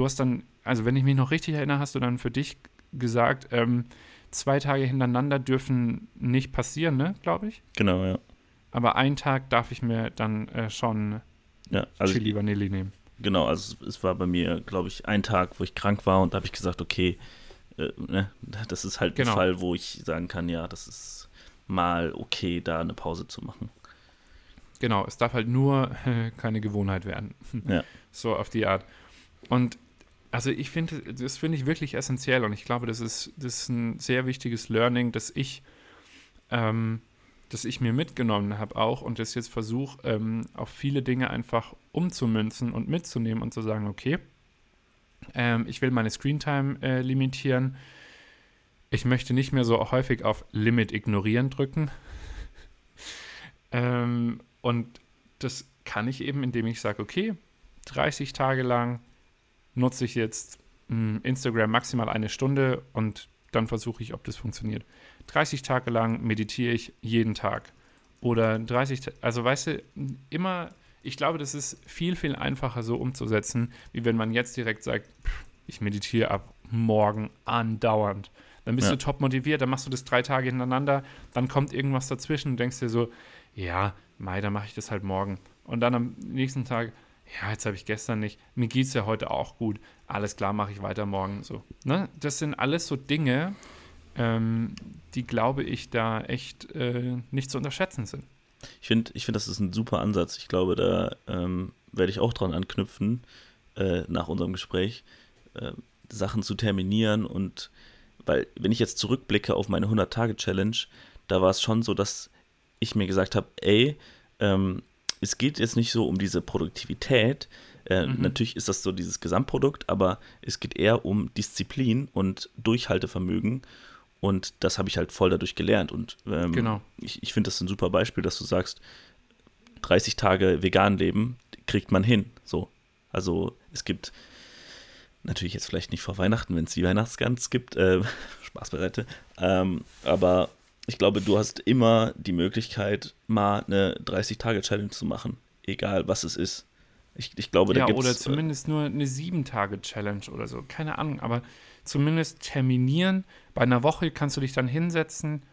du hast dann, also wenn ich mich noch richtig erinnere, hast du dann für dich gesagt, ähm, zwei Tage hintereinander dürfen nicht passieren, ne, glaube ich. Genau, ja. Aber einen Tag darf ich mir dann äh, schon ja also Chili Vanilli nehmen. Genau, also es war bei mir, glaube ich, ein Tag, wo ich krank war und da habe ich gesagt, okay, äh, ne, das ist halt Genau. ein Fall, wo ich sagen kann, ja, das ist mal okay, da eine Pause zu machen. Genau, es darf halt nur äh, keine Gewohnheit werden. Ja. (laughs) So auf die Art. Und also ich finde, das finde ich wirklich essentiell und ich glaube, das ist, das ist ein sehr wichtiges Learning, das ich, ähm, das ich mir mitgenommen habe auch und das jetzt versuche, ähm, auf viele Dinge einfach umzumünzen und mitzunehmen und zu sagen, okay, ähm, ich will meine Screentime äh, limitieren. Ich möchte nicht mehr so häufig auf Limit ignorieren drücken. (laughs) ähm, und das kann ich eben, indem ich sage, okay, 30 Tage lang nutze ich jetzt mh, Instagram maximal eine Stunde und dann versuche ich, ob das funktioniert. 30 Tage lang meditiere ich jeden Tag. Oder 30, Ta- also weißt du, immer, ich glaube, das ist viel, viel einfacher so umzusetzen, wie wenn man jetzt direkt sagt, pff, ich meditiere ab morgen andauernd. Dann bist Ja. du top motiviert, dann machst du das drei Tage hintereinander, dann kommt irgendwas dazwischen und denkst dir so, ja, Mai, dann mache ich das halt morgen. Und dann am nächsten Tag, ja, jetzt habe ich gestern nicht, mir geht es ja heute auch gut, alles klar, mache ich weiter morgen. So, ne? Das sind alles so Dinge, ähm, die, glaube ich, da echt äh, nicht zu unterschätzen sind. Ich finde, ich find, das ist ein super Ansatz. Ich glaube, da ähm, werde ich auch dran anknüpfen, äh, nach unserem Gespräch, äh, Sachen zu terminieren und weil, wenn ich jetzt zurückblicke auf meine 100-Tage-Challenge, da war es schon so, dass ich mir gesagt habe, ey, ähm, es geht jetzt nicht so um diese Produktivität. Äh, Mhm. Natürlich ist das so dieses Gesamtprodukt, aber es geht eher um Disziplin und Durchhaltevermögen. Und das habe ich halt voll dadurch gelernt. Und ähm, Genau. ich, ich finde das ein super Beispiel, dass du sagst, 30 Tage vegan leben kriegt man hin. So. Also es gibt natürlich jetzt vielleicht nicht vor Weihnachten, wenn es die Weihnachtsgans gibt, äh, (laughs) Spaß beiseite. Ähm, aber ich glaube, du hast immer die Möglichkeit, mal eine 30-Tage-Challenge zu machen. Egal, was es ist. Ich, ich glaube, da Ja, gibt oder es. zumindest nur eine Sieben-Tage-Challenge oder so. Keine Ahnung, aber zumindest terminieren. Bei einer Woche kannst du dich dann hinsetzen.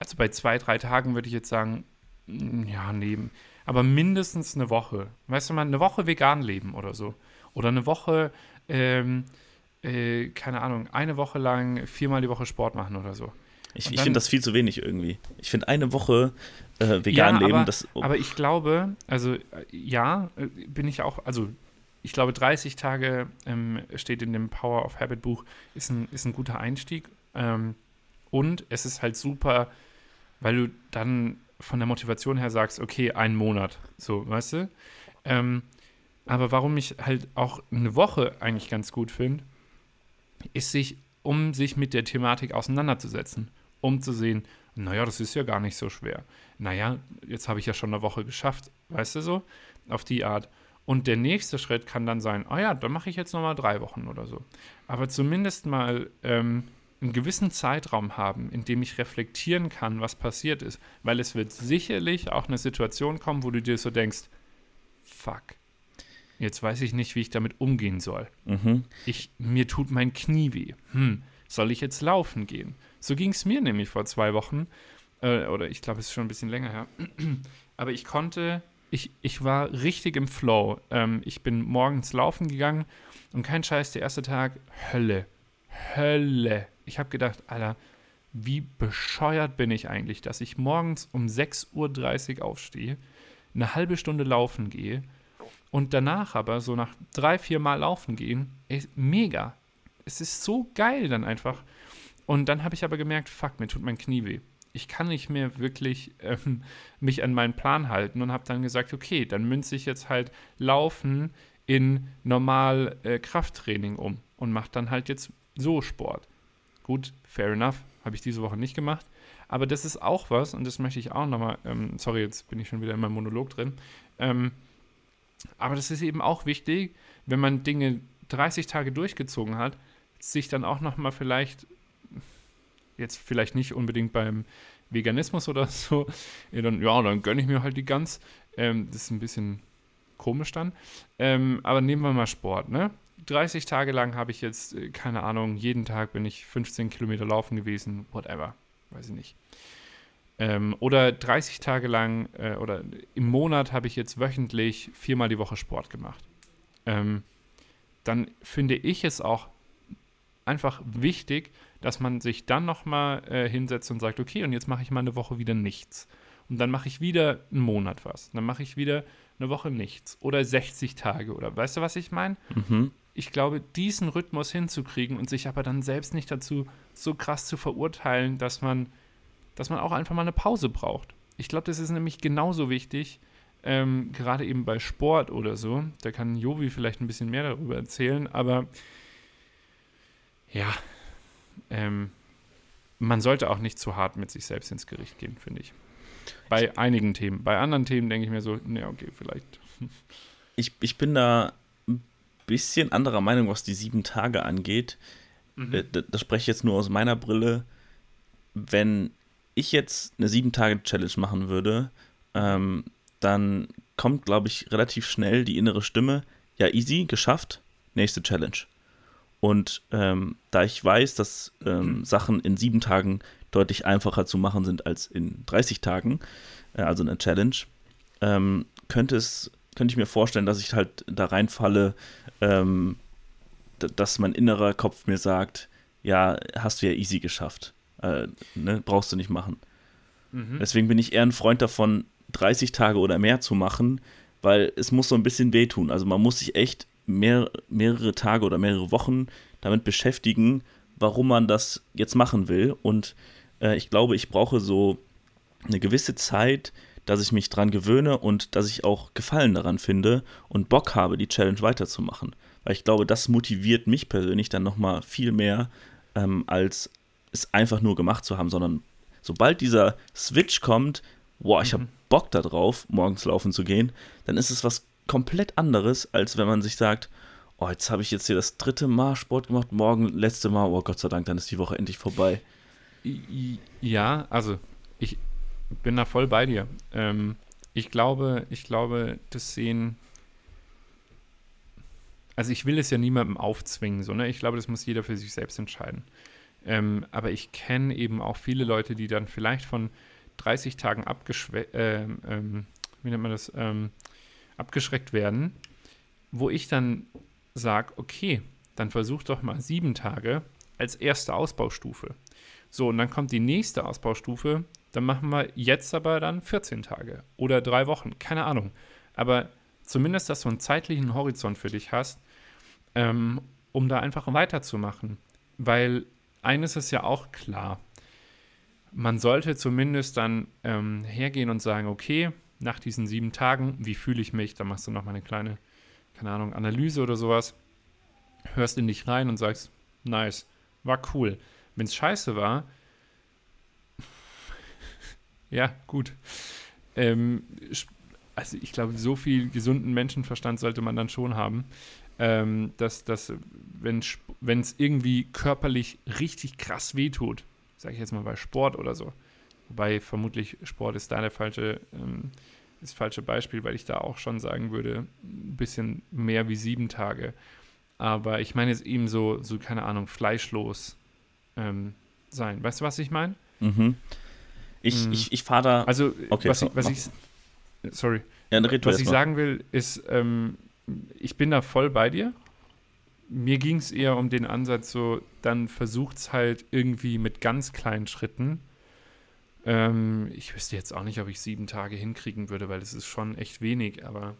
Also bei zwei, drei Tagen würde ich jetzt sagen, mm, ja, neben. Aber mindestens eine Woche. Weißt du mal, eine Woche vegan leben oder so. Oder eine Woche, ähm, äh, keine Ahnung, eine Woche lang viermal die Woche Sport machen oder so. Ich ich finde das viel zu wenig irgendwie. Ich finde eine Woche äh, vegan Ja, leben, aber- das. Aber ich glaube, also äh, ja, äh, bin ich auch, also ich glaube 30 Tage ähm, steht in dem Power of Habit Buch, ist ein, ist ein guter Einstieg. Ähm, und es ist halt super, weil du dann von der Motivation her sagst, okay, einen Monat, so, weißt du? Ähm, aber warum ich halt auch eine Woche eigentlich ganz gut finde, ist sich, um sich mit der Thematik auseinanderzusetzen, um zu sehen, naja, das ist ja gar nicht so schwer. Naja, jetzt habe ich ja schon eine Woche geschafft, weißt du so, auf die Art. Und der nächste Schritt kann dann sein, oh ja, dann mache ich jetzt nochmal drei Wochen oder so. Aber zumindest mal ähm, einen gewissen Zeitraum haben, in dem ich reflektieren kann, was passiert ist. Weil es wird sicherlich auch eine Situation kommen, wo du dir so denkst, fuck, jetzt weiß ich nicht, wie ich damit umgehen soll. Mhm. Ich, mir tut mein Knie weh. Hm, soll ich jetzt laufen gehen? So ging es mir nämlich vor zwei Wochen. Äh, oder ich glaube, es ist schon ein bisschen länger her. (clears throat) Aber ich konnte, ich, ich war richtig im Flow. Ähm, ich bin morgens laufen gegangen und kein Scheiß, der erste Tag, Hölle. Hölle. Ich habe gedacht, Alter, wie bescheuert bin ich eigentlich, dass ich morgens um 6.30 Uhr aufstehe, eine halbe Stunde laufen gehe und danach aber so nach drei, vier Mal laufen gehen, ey, mega. Es ist so geil dann einfach. Und dann habe ich aber gemerkt, fuck, mir tut mein Knie weh. Ich kann nicht mehr wirklich ähm, (laughs) mich an meinen Plan halten und habe dann gesagt, okay, dann münze ich jetzt halt Laufen in normal äh, Krafttraining um und mache dann halt jetzt so Sport. Gut, fair enough, habe ich diese Woche nicht gemacht. Aber das ist auch was, und das möchte ich auch nochmal, ähm, sorry, jetzt bin ich schon wieder in meinem Monolog drin. Ähm, aber das ist eben auch wichtig, wenn man Dinge 30 Tage durchgezogen hat, sich dann auch nochmal vielleicht, jetzt vielleicht nicht unbedingt beim Veganismus oder (laughs) so, ja, dann, ja, dann gönne ich mir halt die Gans. Ähm, das ist ein bisschen komisch dann. Ähm, aber nehmen wir mal Sport, ne? 30 Tage lang habe ich jetzt, äh, keine Ahnung, jeden Tag bin ich 15 Kilometer laufen gewesen, whatever, weiß ich nicht. Ähm, oder 30 Tage lang äh, oder im Monat habe ich jetzt wöchentlich viermal die Woche Sport gemacht. Ähm, dann finde ich es auch einfach wichtig, dass man sich dann nochmal äh, hinsetzt und sagt, okay, und jetzt mache ich mal eine Woche wieder nichts. Und dann mache ich wieder einen Monat was. Dann mache ich wieder eine Woche nichts. Oder 60 Tage. Oder weißt du, was ich meine? Mhm. ich glaube, diesen Rhythmus hinzukriegen und sich aber dann selbst nicht dazu so krass zu verurteilen, dass man, dass man auch einfach mal eine Pause braucht. Ich glaube, das ist nämlich genauso wichtig, ähm, gerade eben bei Sport oder so. Da kann Jovi vielleicht ein bisschen mehr darüber erzählen, aber ja, ähm, man sollte auch nicht zu hart mit sich selbst ins Gericht gehen, finde ich. Bei einigen Themen. Bei anderen Themen denke ich mir so, ne, okay, vielleicht. (laughs) Ich, ich bin da ein bisschen anderer Meinung, was die sieben Tage angeht. Mhm. Äh, da, das spreche ich jetzt nur aus meiner Brille. Wenn ich jetzt eine sieben Tage Challenge machen würde, ähm, dann kommt, glaube ich, relativ schnell die innere Stimme, ja, easy, geschafft, nächste Challenge. Und ähm, da ich weiß, dass ähm, Sachen in sieben Tagen deutlich einfacher zu machen sind als in 30 Tagen, äh, also eine Challenge, ähm, könnte es, könnte ich mir vorstellen, dass ich halt da reinfalle, ähm, dass mein innerer Kopf mir sagt, ja, hast du ja easy geschafft. Äh, ne, brauchst du nicht machen. Mhm. Deswegen bin ich eher ein Freund davon, 30 Tage oder mehr zu machen, weil es muss so ein bisschen wehtun. Also man muss sich echt mehr, mehrere Tage oder mehrere Wochen damit beschäftigen, warum man das jetzt machen will. Und äh, ich glaube, ich brauche so eine gewisse Zeit, dass ich mich dran gewöhne und dass ich auch Gefallen daran finde und Bock habe, die Challenge weiterzumachen. Weil ich glaube, das motiviert mich persönlich dann nochmal viel mehr, ähm, als es einfach nur gemacht zu haben, sondern sobald dieser Switch kommt, boah, ich mhm. habe Bock darauf, morgens laufen zu gehen, dann ist es was komplett anderes, als wenn man sich sagt, oh, jetzt habe ich jetzt hier das dritte Mal Sport gemacht, morgen letzte Mal, oh Gott sei Dank, dann ist die Woche endlich vorbei. Ja, also ich bin da voll bei dir. Ähm, ich glaube, ich glaube, das sehen. Also ich will es ja niemandem aufzwingen, so, ne? Ich glaube, das muss jeder für sich selbst entscheiden. Ähm, aber ich kenne eben auch viele Leute, die dann vielleicht von 30 Tagen abgeschreckt, äh, ähm, wie nennt man das, ähm, abgeschreckt werden, wo ich dann sage, okay, dann versuch doch mal sieben Tage als erste Ausbaustufe. So, und dann kommt die nächste Ausbaustufe, dann machen wir jetzt aber dann 14 Tage oder drei Wochen, keine Ahnung. Aber zumindest, dass du einen zeitlichen Horizont für dich hast, ähm, um da einfach weiterzumachen. Weil eines ist ja auch klar, man sollte zumindest dann ähm, hergehen und sagen, okay, nach diesen sieben Tagen, wie fühle ich mich? Da machst du noch mal eine kleine, keine Ahnung, Analyse oder sowas. Hörst in dich rein und sagst, nice, war cool. Wenn es scheiße war, (laughs) ja, gut. Ähm, also ich glaube, so viel gesunden Menschenverstand sollte man dann schon haben, ähm, dass, dass wenn es irgendwie körperlich richtig krass wehtut, sage ich jetzt mal bei Sport oder so, wobei vermutlich Sport ist da der falsche, ähm, das falsche Beispiel, weil ich da auch schon sagen würde, ein bisschen mehr wie sieben Tage. Aber ich meine jetzt eben so, so keine Ahnung, fleischlos ähm, sein. Weißt du, was ich meine? Mhm. Ich, mhm. ich, ich fahre da. Also, okay, was, so, ich, was ich. Sorry. Ja, was ich mal. sagen will, ist, ähm, ich bin da voll bei dir. Mir ging es eher um den Ansatz, so, dann versucht es halt irgendwie mit ganz kleinen Schritten. Ähm, ich wüsste jetzt auch nicht, ob ich sieben Tage hinkriegen würde, weil es ist schon echt wenig, aber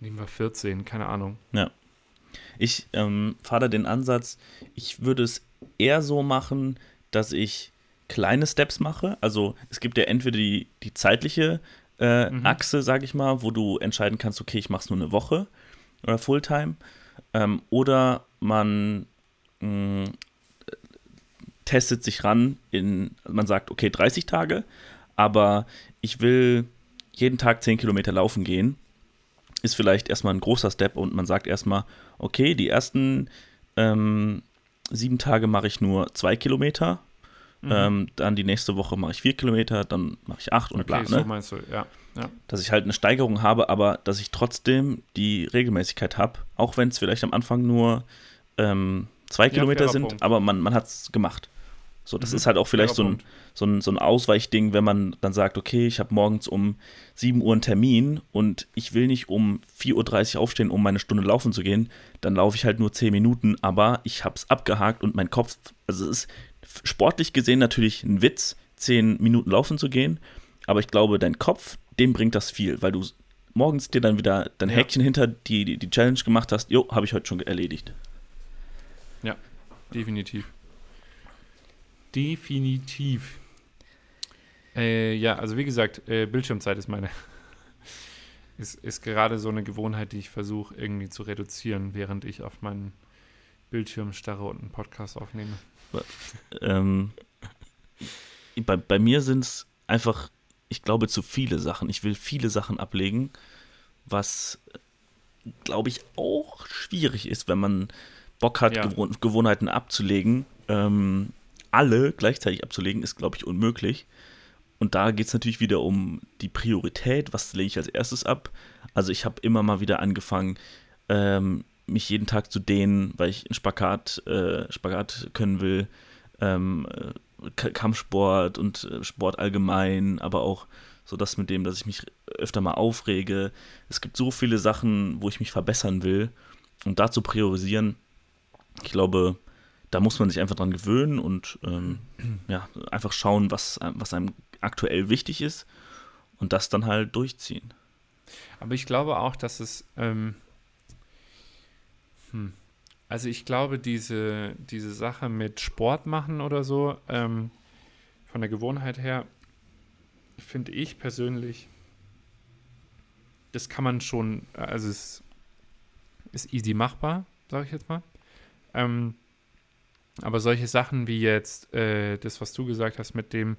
nehmen wir 14, keine Ahnung. Ja. Ich ähm, fahre den Ansatz, ich würde es eher so machen, dass ich kleine Steps mache. Also es gibt ja entweder die, die zeitliche äh, mhm. Achse, sage ich mal, wo du entscheiden kannst, okay, ich mache es nur eine Woche oder Fulltime. Ähm, oder man mh, mm, testet sich ran in, man sagt, okay, 30 Tage, aber ich will jeden Tag 10 Kilometer laufen gehen. Ist vielleicht erstmal ein großer Step und man sagt erstmal, okay, die ersten ähm, sieben Tage mache ich nur zwei Kilometer. Mhm. Ähm, dann die nächste Woche mache ich vier Kilometer, dann mache ich acht und okay, bla. Ne? So meinst du, ja, ja. Dass ich halt eine Steigerung habe, aber dass ich trotzdem die Regelmäßigkeit habe, auch wenn es vielleicht am Anfang nur ähm, zwei ja, Kilometer sind, Punkt. aber man, man hat es gemacht. So, das mhm. ist halt auch vielleicht so ein, so, ein, so ein Ausweichding, wenn man dann sagt, okay, ich habe morgens um 7 Uhr einen Termin und ich will nicht um 4.30 Uhr aufstehen, um meine Stunde laufen zu gehen, dann laufe ich halt nur 10 Minuten, aber ich habe es abgehakt und mein Kopf, also es ist sportlich gesehen natürlich ein Witz, 10 Minuten laufen zu gehen, aber ich glaube, dein Kopf, dem bringt das viel, weil du morgens dir dann wieder dein ja. Häkchen hinter die, die, die Challenge gemacht hast, jo, habe ich heute schon erledigt. Ja, definitiv. Definitiv. Äh, ja, also wie gesagt, äh, Bildschirmzeit ist meine. (laughs) ist, ist gerade so eine Gewohnheit, die ich versuche irgendwie zu reduzieren, während ich auf meinen Bildschirm starre und einen Podcast aufnehme. Ähm, bei, bei mir sind es einfach, ich glaube, zu viele Sachen. Ich will viele Sachen ablegen, was, glaube ich, auch schwierig ist, wenn man Bock hat, ja. Gewohn Gewohnheiten abzulegen. Ähm, alle gleichzeitig abzulegen, ist, glaube ich, unmöglich. Und da geht es natürlich wieder um die Priorität. Was lege ich als erstes ab? Also ich habe immer mal wieder angefangen, ähm, mich jeden Tag zu dehnen, weil ich einen Spagat, äh, Spagat können will. Ähm, Kampfsport und äh, Sport allgemein, aber auch so das mit dem, dass ich mich öfter mal aufrege. Es gibt so viele Sachen, wo ich mich verbessern will. Und da zu priorisieren, ich glaube, da muss man sich einfach dran gewöhnen und ähm, ja, einfach schauen, was, was einem aktuell wichtig ist und das dann halt durchziehen. Aber ich glaube auch, dass es, ähm, hm, also ich glaube, diese, diese Sache mit Sport machen oder so, ähm, von der Gewohnheit her, finde ich persönlich, das kann man schon, also es ist easy machbar, sage ich jetzt mal. Ähm, Aber solche Sachen wie jetzt äh, das, was du gesagt hast mit dem,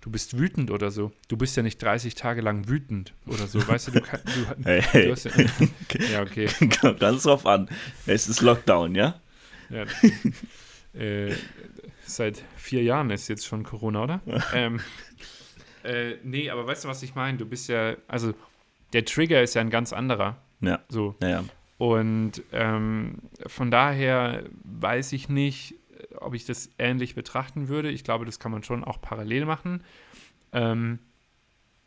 du bist wütend oder so. Du bist ja nicht 30 Tage lang wütend oder so. Weißt du, du, kannst. (laughs) du, hey, hey. du hast ja, (laughs) ja, okay. Kommt ganz drauf an. Es ist Lockdown, ja? Ja. äh, seit vier Jahren ist jetzt schon Corona, oder? (laughs) ähm, äh, nee, aber weißt du, was ich meine? Du bist ja, also der Trigger ist ja ein ganz anderer. Ja. So. Ja, ja. Und ähm, von daher weiß ich nicht, ob ich das ähnlich betrachten würde. Ich glaube, das kann man schon auch parallel machen. Ähm,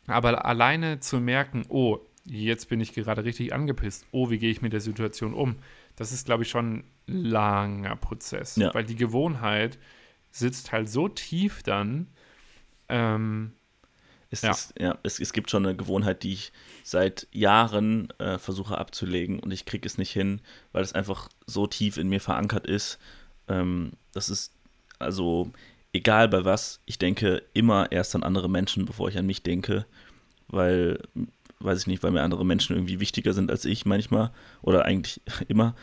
aber alleine zu merken, oh, jetzt bin ich gerade richtig angepisst, oh, wie gehe ich mit der Situation um, das ist, glaube ich, schon ein langer Prozess. Ja. Weil die Gewohnheit sitzt halt so tief dann. Ähm, Es, Ja. Ist, ja, es, es gibt schon eine Gewohnheit, die ich seit Jahren äh, versuche abzulegen und ich kriege es nicht hin, weil es einfach so tief in mir verankert ist. Ähm, das ist also egal bei was, ich denke immer erst an andere Menschen, bevor ich an mich denke, weil, weiß ich nicht, weil mir andere Menschen irgendwie wichtiger sind als ich manchmal oder eigentlich (laughs) immer.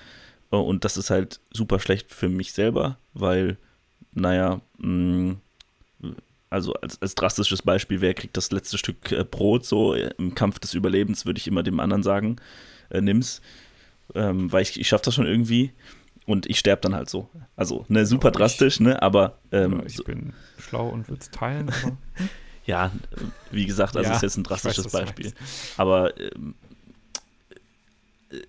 Und das ist halt super schlecht für mich selber, weil, naja, mh, also als, als drastisches Beispiel, wer kriegt das letzte Stück äh, Brot so? Im Kampf des Überlebens, würde ich immer dem anderen sagen, äh, nimm's, ähm, weil ich, ich schaffe das schon irgendwie und ich sterbe dann halt so. Also, ne, super Oh, ich- drastisch, ne, aber ähm, ich so, bin schlau und würde es teilen, aber (laughs) ja, wie gesagt, also Ja, ist jetzt ein weiß, drastisches du Beispiel. Aber ähm,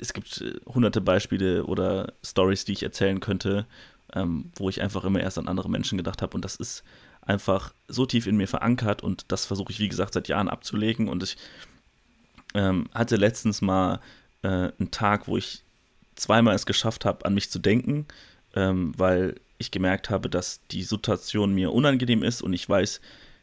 es gibt äh, hunderte Beispiele oder Stories, die ich erzählen könnte, ähm, wo ich einfach immer erst an andere Menschen gedacht habe. Und das ist einfach so tief in mir verankert und das versuche ich, wie gesagt, seit Jahren abzulegen. Und ich ähm, hatte letztens mal äh, einen Tag, wo ich zweimal es geschafft habe, an mich zu denken, ähm, weil ich gemerkt habe, dass die Situation mir unangenehm ist und ich weiß,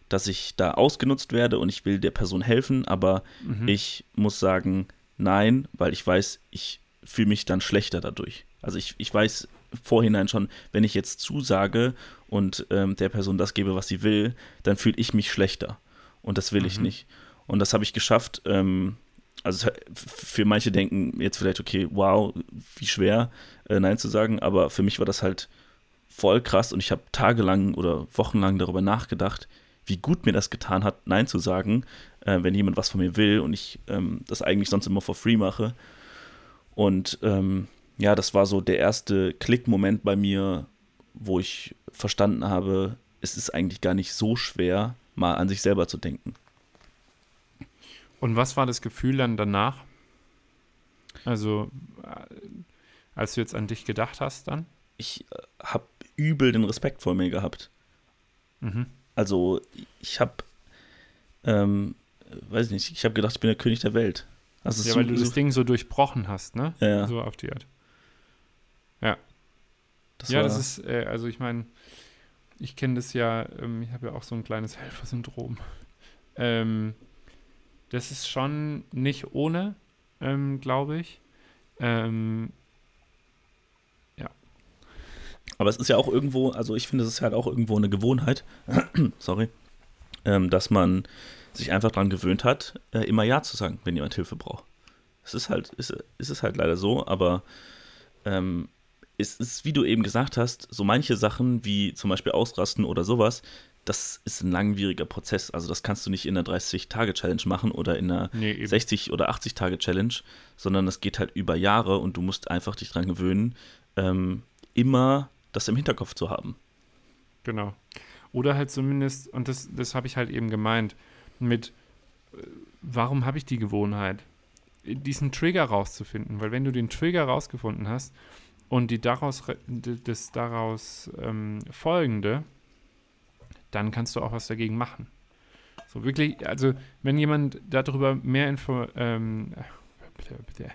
dass ich da ausgenutzt werde und ich will der Person helfen, aber Mhm. ich muss sagen, nein, weil ich weiß, ich fühle mich dann schlechter dadurch. Also ich, ich weiß vorhinein schon, wenn ich jetzt zusage und ähm, der Person das gebe, was sie will, dann fühle ich mich schlechter. Und das will ich Mhm. nicht. Und das habe ich geschafft. Ähm, also für manche denken jetzt vielleicht, okay, wow, wie schwer, äh, Nein zu sagen, aber für mich war das halt voll krass und ich habe tagelang oder wochenlang darüber nachgedacht, wie gut mir das getan hat, Nein zu sagen, äh, wenn jemand was von mir will und ich ähm, das eigentlich sonst immer for free mache. Und ähm, ja, das war so der erste Klickmoment bei mir, wo ich verstanden habe, es ist eigentlich gar nicht so schwer, mal an sich selber zu denken. Und was war das Gefühl dann danach? Also, äh, als du jetzt an dich gedacht hast dann? Ich äh, habe übel den Respekt vor mir gehabt. Mhm. Also ich habe, ähm, weiß nicht, ich habe gedacht, ich bin der König der Welt. Also Ja, so, weil du so, das Ding so durchbrochen hast, ne? Ja, ja. So auf die Art. das ja, das ist, äh, also ich meine, ich kenne das ja, ähm, ich habe ja auch so ein kleines Helfersyndrom. Ähm, das ist schon nicht ohne, ähm, glaube ich. Ähm, Aber es ist ja auch irgendwo, also ich finde, es ist halt auch irgendwo eine Gewohnheit, (clears throat) sorry, ähm, dass man sich einfach daran gewöhnt hat, äh, immer Ja zu sagen, wenn jemand Hilfe braucht. Es ist halt, ist, ist es halt leider so, aber ähm, es ist, wie du eben gesagt hast, so manche Sachen wie zum Beispiel Ausrasten oder sowas, das ist ein langwieriger Prozess. Also das kannst du nicht in einer 30-Tage-Challenge machen oder in einer nee, eben. 60 oder 80 Tage Challenge, sondern es geht halt über Jahre und du musst einfach dich dran gewöhnen, ähm, immer das im Hinterkopf zu haben. Genau. Oder halt zumindest, und das, das habe ich halt eben gemeint, mit, äh, warum habe ich die Gewohnheit? Diesen Trigger rauszufinden, weil wenn du den Trigger rausgefunden hast und die daraus, das daraus ähm, folgende, dann kannst du auch was dagegen machen. So wirklich, also wenn jemand darüber mehr Info, ähm, bitte,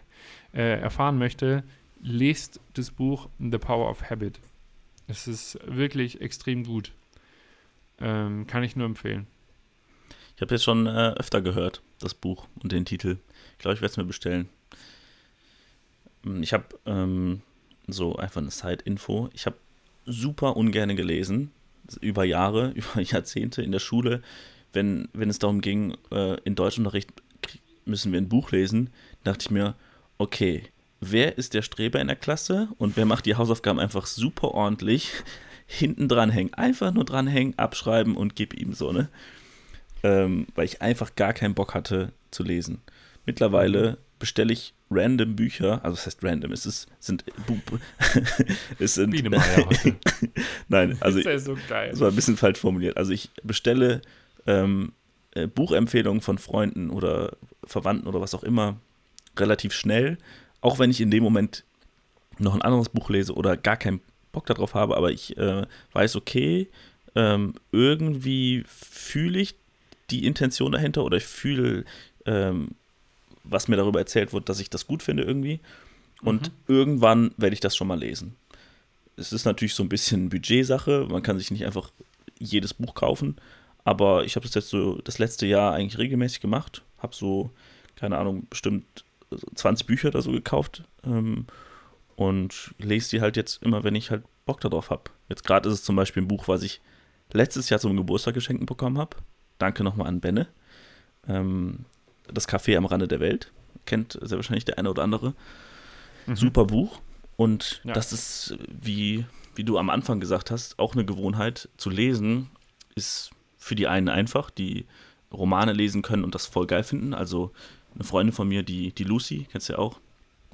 äh, erfahren möchte, lest das Buch The Power of Habit. Es ist wirklich extrem gut. Ähm, kann ich nur empfehlen. Ich habe jetzt schon äh, öfter gehört, das Buch und den Titel. Ich glaube, ich werde es mir bestellen. Hm, Ich habe ähm, so einfach eine Side-Info. Ich habe super ungerne gelesen, über Jahre, (laughs) über Jahrzehnte in der Schule. Wenn, wenn es darum ging, äh, in Deutschunterricht müssen wir ein Buch lesen, dachte ich mir, okay, wer ist der Streber in der Klasse und wer macht die Hausaufgaben einfach super ordentlich? (laughs) hinten dranhängen. Einfach nur dranhängen, abschreiben und gib ihm so, ne? Ähm, weil ich einfach gar keinen Bock hatte zu lesen. Mittlerweile bestelle ich random Bücher, also das heißt random, es ist, sind, (laughs) es sind. (laughs) Nein, also das (laughs) ist ja so geil. das war ein bisschen falsch formuliert. Also ich bestelle ähm, äh, Buchempfehlungen von Freunden oder Verwandten oder was auch immer relativ schnell, auch wenn ich in dem Moment noch ein anderes Buch lese oder gar keinen Bock darauf habe, aber ich äh, weiß, okay, ähm, irgendwie fühle ich die Intention dahinter oder ich fühle, ähm, was mir darüber erzählt wird, dass ich das gut finde irgendwie. Und mhm. irgendwann werde ich das schon mal lesen. Es ist natürlich so ein bisschen Budgetsache. Man kann sich nicht einfach jedes Buch kaufen. Aber ich habe das jetzt so das letzte Jahr eigentlich regelmäßig gemacht. Habe so, keine Ahnung, bestimmt 20 Bücher oder so gekauft. Ähm, und lese die halt jetzt immer, wenn ich halt Bock darauf habe. Jetzt gerade ist es zum Beispiel ein Buch, was ich letztes Jahr zum Geburtstag geschenkt bekommen habe. Danke nochmal an Benne. Ähm, das Café am Rande der Welt. Kennt sehr wahrscheinlich der eine oder andere. Mhm. Super Buch. Und ja. das ist, wie, wie du am Anfang gesagt hast, auch eine Gewohnheit zu lesen, ist für die einen einfach, die Romane lesen können und das voll geil finden. Also eine Freundin von mir, die, die Lucy, kennst du ja auch.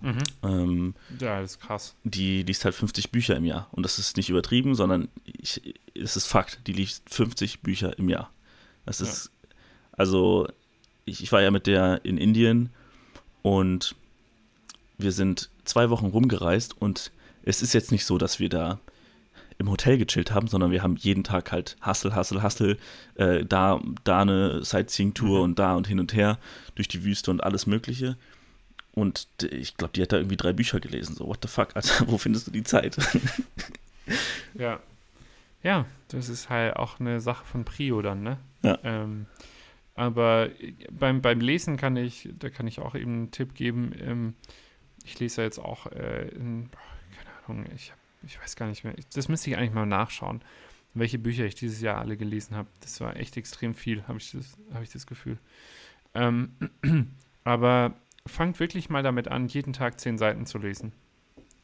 Mhm. Ähm, ja, das ist krass. Die liest halt 50 Bücher im Jahr. Und das ist nicht übertrieben, sondern es ist Fakt. Die liest 50 Bücher im Jahr. Das ist, ja. also, ich, ich war ja mit der in Indien und wir sind zwei Wochen rumgereist und es ist jetzt nicht so, dass wir da im Hotel gechillt haben, sondern wir haben jeden Tag halt Hustle, Hustle, Hustle, äh, da, da eine Sightseeing-Tour mhm. und da und hin und her durch die Wüste und alles Mögliche. Und ich glaube, die hat da irgendwie drei Bücher gelesen. So, what the fuck, Alter, (laughs) wo findest du die Zeit? (laughs) ja. Ja, das ist halt auch eine Sache von Prio dann, ne? Ja. Ähm, aber beim, beim Lesen kann ich, da kann ich auch eben einen Tipp geben. Ähm, ich lese ja jetzt auch äh, in, keine Ahnung, ich ich weiß gar nicht mehr, das müsste ich eigentlich mal nachschauen, welche Bücher ich dieses Jahr alle gelesen habe. Das war echt extrem viel, habe ich, das, hab ich das Gefühl. Ähm, (clears throat) aber fangt wirklich mal damit an, jeden Tag zehn Seiten zu lesen.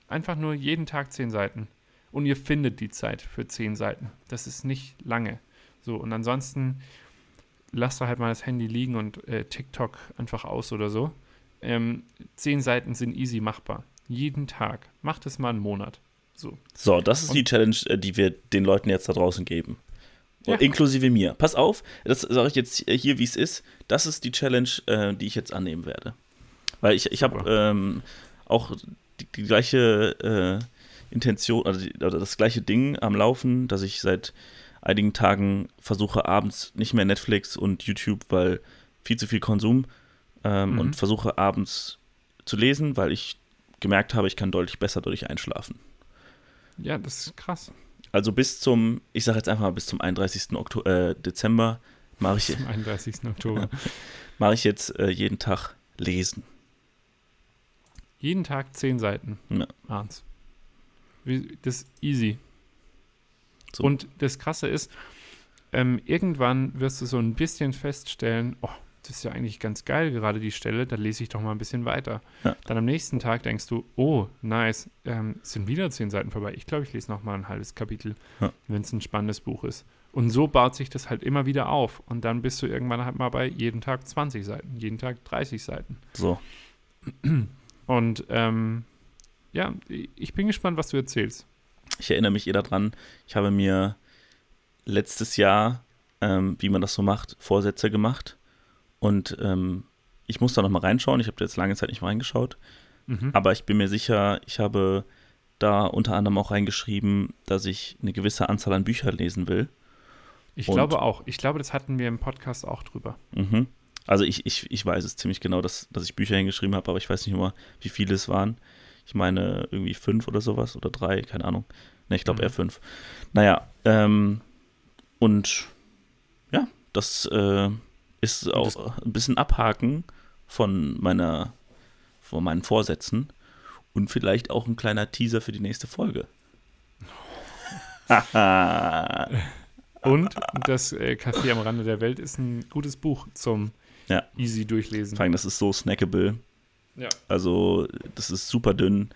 Einfach nur jeden Tag zehn Seiten. Und ihr findet die Zeit für zehn Seiten. Das ist nicht lange. So, und ansonsten lasst da halt mal das Handy liegen und äh, TikTok einfach aus oder so. Ähm, zehn Seiten sind easy machbar. Jeden Tag. Macht es mal einen Monat. So, so das ist Und die Challenge, äh, die wir den Leuten jetzt da draußen geben. Ja. Inklusive mir. Pass auf, das sage ich jetzt hier, wie es ist. Das ist die Challenge, äh, die ich jetzt annehmen werde. Weil ich, ich habe ähm, auch die, die gleiche äh, Intention oder, die, oder, das gleiche Ding am Laufen, dass ich seit einigen Tagen versuche, abends nicht mehr Netflix und YouTube, weil viel zu viel Konsum ähm, mhm. und versuche abends zu lesen, weil ich gemerkt habe, ich kann deutlich besser durch einschlafen. Ja, das ist krass. Also bis zum, ich sage jetzt einfach mal bis zum 31. Oktober, äh, Dezember mache ich. Zum 31. Oktober. (laughs) mache ich jetzt äh, jeden Tag lesen. Jeden Tag zehn Seiten. Ja. Abends. Das ist easy. So. Und das Krasse ist, ähm, irgendwann wirst du so ein bisschen feststellen, oh, das ist ja eigentlich ganz geil, gerade die Stelle, da lese ich doch mal ein bisschen weiter. Ja. Dann am nächsten Tag denkst du, oh, nice, ähm, sind wieder zehn Seiten vorbei. Ich glaube, ich lese noch mal ein halbes Kapitel, ja. wenn es ein spannendes Buch ist. Und so baut sich das halt immer wieder auf. Und dann bist du irgendwann halt mal bei jeden Tag 20 Seiten, jeden Tag 30 Seiten. So. Und ähm, ja, ich bin gespannt, was du erzählst. Ich erinnere mich eh daran, ich habe mir letztes Jahr, ähm, wie man das so macht, Vorsätze gemacht und ähm, ich muss da nochmal reinschauen. Ich habe jetzt lange Zeit nicht mehr reingeschaut. Mhm. Aber ich bin mir sicher, ich habe da unter anderem auch reingeschrieben, dass ich eine gewisse Anzahl an Büchern lesen will. Ich Und, glaube auch. Ich glaube, das hatten wir im Podcast auch drüber. Mhm. Also ich, ich, ich weiß es ziemlich genau, dass, dass ich Bücher hingeschrieben habe, aber ich weiß nicht immer, wie viele es waren. Ich meine, irgendwie fünf oder sowas oder drei, keine Ahnung. Ne, ich glaube mhm. eher fünf. Naja, ähm, und ja, das äh, ist auch ein bisschen abhaken von meiner, von meinen Vorsätzen und vielleicht auch ein kleiner Teaser für die nächste Folge. (laughs) und das äh, Café am Rande der Welt ist ein gutes Buch zum ja. easy durchlesen. Vor allem, das ist so snackable. Ja. Also, das ist super dünn.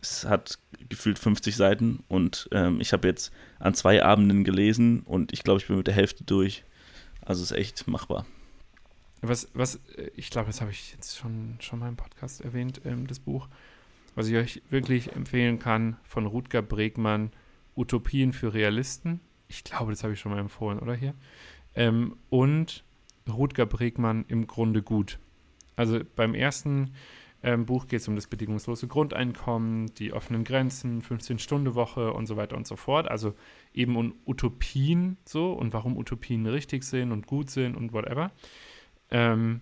es hat gefühlt 50 Seiten und ähm, ich habe jetzt an zwei Abenden gelesen und ich glaube, ich bin mit der Hälfte durch. Also ist echt machbar. Was, was, äh, ich glaube, das habe ich jetzt schon, schon mal im Podcast erwähnt, ähm, das Buch. Was ich euch wirklich empfehlen kann, von Rutger Bregmann, Utopien für Realisten. Ich glaube, das habe ich schon mal empfohlen, oder hier? Ähm, und Rutger Bregmann im Grunde gut. Also beim ersten ähm, Buch geht es um das bedingungslose Grundeinkommen, die offenen Grenzen, 15-Stunden-Woche und so weiter und so fort. Also eben um Utopien so und warum Utopien richtig sind und gut sind und whatever. Ähm,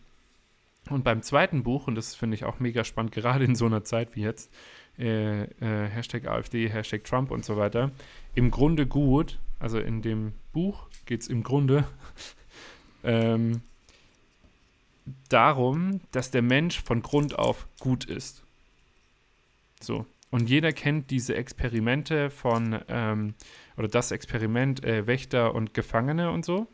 und beim zweiten Buch, und das finde ich auch mega spannend, gerade in so einer Zeit wie jetzt, äh, äh, Hashtag AfD, Hashtag Trump und so weiter, im Grunde gut, also in dem Buch geht es im Grunde (laughs) ähm, darum, dass der Mensch von Grund auf gut ist. So. Und jeder kennt diese Experimente von, ähm, oder das Experiment äh, Wächter und Gefangene und so.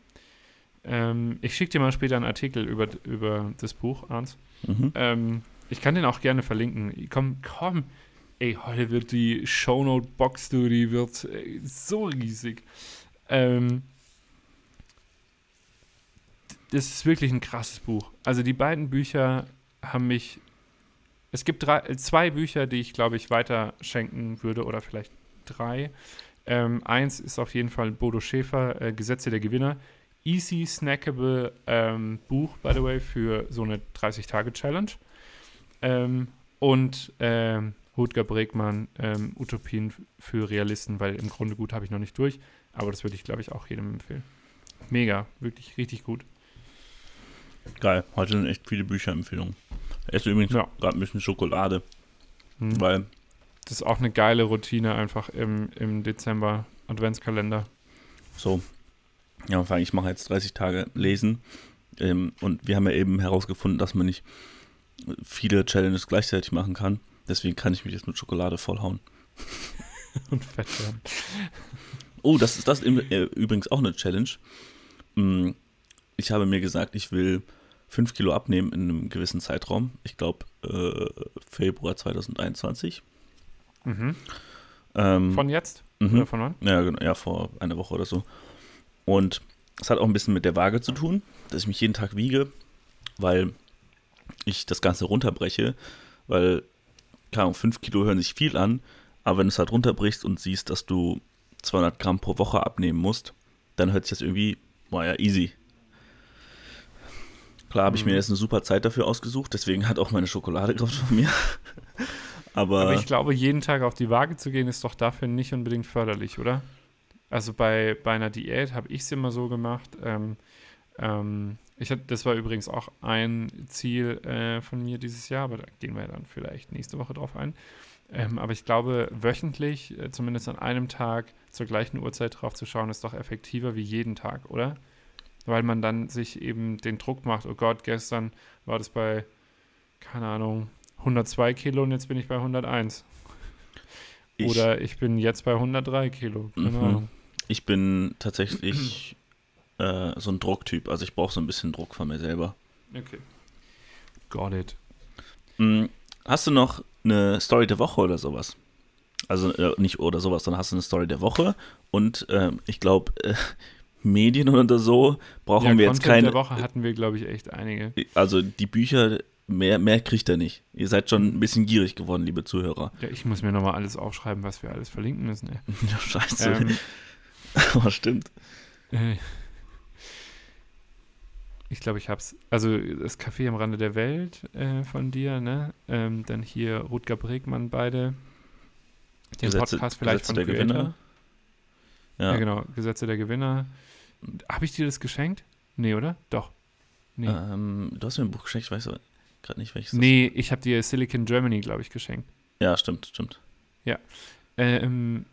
Ähm, ich schicke dir mal später einen Artikel über, über das Buch, Arns. Mhm. Ähm, ich kann den auch gerne verlinken. Komm, komm. Ey, heute wird die Shownote-Box, du, die wird äh, so riesig. Ähm, das ist wirklich ein krasses Buch. Also die beiden Bücher haben mich. Es gibt drei, zwei Bücher, die ich, glaube ich, weiter schenken würde, oder vielleicht drei. Ähm, eins ist auf jeden Fall Bodo Schäfer, äh, Gesetze der Gewinner. Easy snackable ähm, Buch, by the way, für so eine 30-Tage-Challenge. Ähm, und ähm, Rutger Bregmann, ähm, Utopien für Realisten, weil im Grunde gut habe ich noch nicht durch, aber das würde ich, glaube ich, auch jedem empfehlen. Mega, wirklich richtig gut. Geil, heute sind echt viele Bücherempfehlungen. Ich esse übrigens ja. gerade ein bisschen Schokolade, hm. weil. Das ist auch eine geile Routine einfach im, im Dezember Adventskalender. So. Ja, vor allem, ich mache jetzt 30 Tage Lesen ähm, und wir haben ja eben herausgefunden, dass man nicht viele Challenges gleichzeitig machen kann. Deswegen kann ich mich jetzt mit Schokolade vollhauen. (laughs) und fett werden. Oh, das ist das äh, übrigens auch eine Challenge. Mm, ich habe mir gesagt, ich will 5 Kilo abnehmen in einem gewissen Zeitraum. Ich glaube, äh, Februar 2021. Mhm. Ähm, von jetzt? Mhm. Oder von wann? Ja, genau, ja, vor einer Woche oder so. Und es hat auch ein bisschen mit der Waage zu tun, dass ich mich jeden Tag wiege, weil ich das Ganze runterbreche, weil, keine Ahnung, 5 Kilo hören sich viel an, aber wenn du es halt runterbrichst und siehst, dass du 200 Gramm pro Woche abnehmen musst, dann hört sich das irgendwie, war ja easy Klar habe ich mir mhm. jetzt eine super Zeit dafür ausgesucht, deswegen hat auch meine Schokolade Kraft von mir. (laughs) Aber, Aber ich glaube, jeden Tag auf die Waage zu gehen, ist doch dafür nicht unbedingt förderlich, oder? Also bei, bei einer Diät habe ich es immer so gemacht. Ähm, ähm, ich hatte, das war übrigens auch ein Ziel äh, von mir dieses Jahr, aber da gehen wir dann vielleicht nächste Woche drauf ein. Ähm, aber ich glaube, wöchentlich, äh, zumindest an einem Tag zur gleichen Uhrzeit drauf zu schauen, ist doch effektiver wie jeden Tag, oder? Weil man dann sich eben den Druck macht, oh Gott, gestern war das bei, keine Ahnung, 102 Kilo und jetzt bin ich bei 101. Ich, Oder ich bin jetzt bei 103 Kilo, keine mhm. Ahnung. Ich bin tatsächlich äh, so ein Drucktyp, also ich brauche so ein bisschen Druck von mir selber. Okay. Got it. Mhm. Hast du noch eine Story der Woche oder sowas? Also äh, nicht oder sowas, dann hast du eine Story der Woche und äh, ich glaube, Medien oder so brauchen ja, wir jetzt keine. der Woche hatten wir, glaube ich, echt einige. Also die Bücher, mehr, mehr kriegt er nicht. Ihr seid schon ein bisschen gierig geworden, liebe Zuhörer. Ja, ich muss mir nochmal alles aufschreiben, was wir alles verlinken müssen. Ey. (laughs) Ja, scheiße. Ähm, (laughs) Aber stimmt. Äh, ich glaube, ich hab's. Also das Café am Rande der Welt äh, von dir, ne? Ähm, dann hier Rutger Bregmann beide. Den Gesetze, Podcast vielleicht Gesetze von der Creator. Gewinner. Ja. ja. genau. Gesetze der Gewinner. Habe ich dir das geschenkt? Nee, oder? Doch. Nee. Ähm, du hast mir ein Buch geschenkt, ich weiß gerade nicht, welches. Nee, ist. ich habe dir Silicon Germany, glaube ich, geschenkt. Ja, stimmt, stimmt. Ja. Ähm,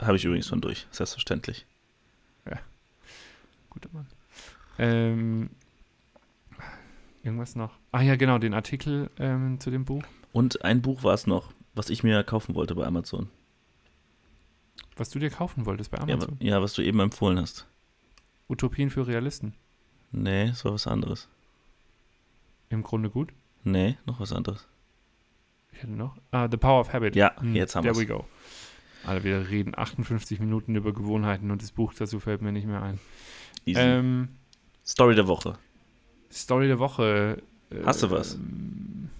habe ich übrigens schon durch, selbstverständlich. Ja. Guter Mann. Ähm, irgendwas noch? Ah ja, genau, den Artikel ähm, zu dem Buch. Und ein Buch war es noch, was ich mir kaufen wollte bei Amazon. Was du dir kaufen wolltest bei Amazon? Ja, ja was du eben empfohlen hast. Utopien für Realisten. Nee, so was anderes. Im Grunde gut? Nee, noch was anderes. Ich hatte noch. Ah, The Power of Habit. Ja, jetzt haben wir There we go. Alter, wir reden 58 Minuten über Gewohnheiten und das Buch dazu fällt mir nicht mehr ein. Easy. Ähm, Story der Woche. Story der Woche. äh, Hast du was? ähm,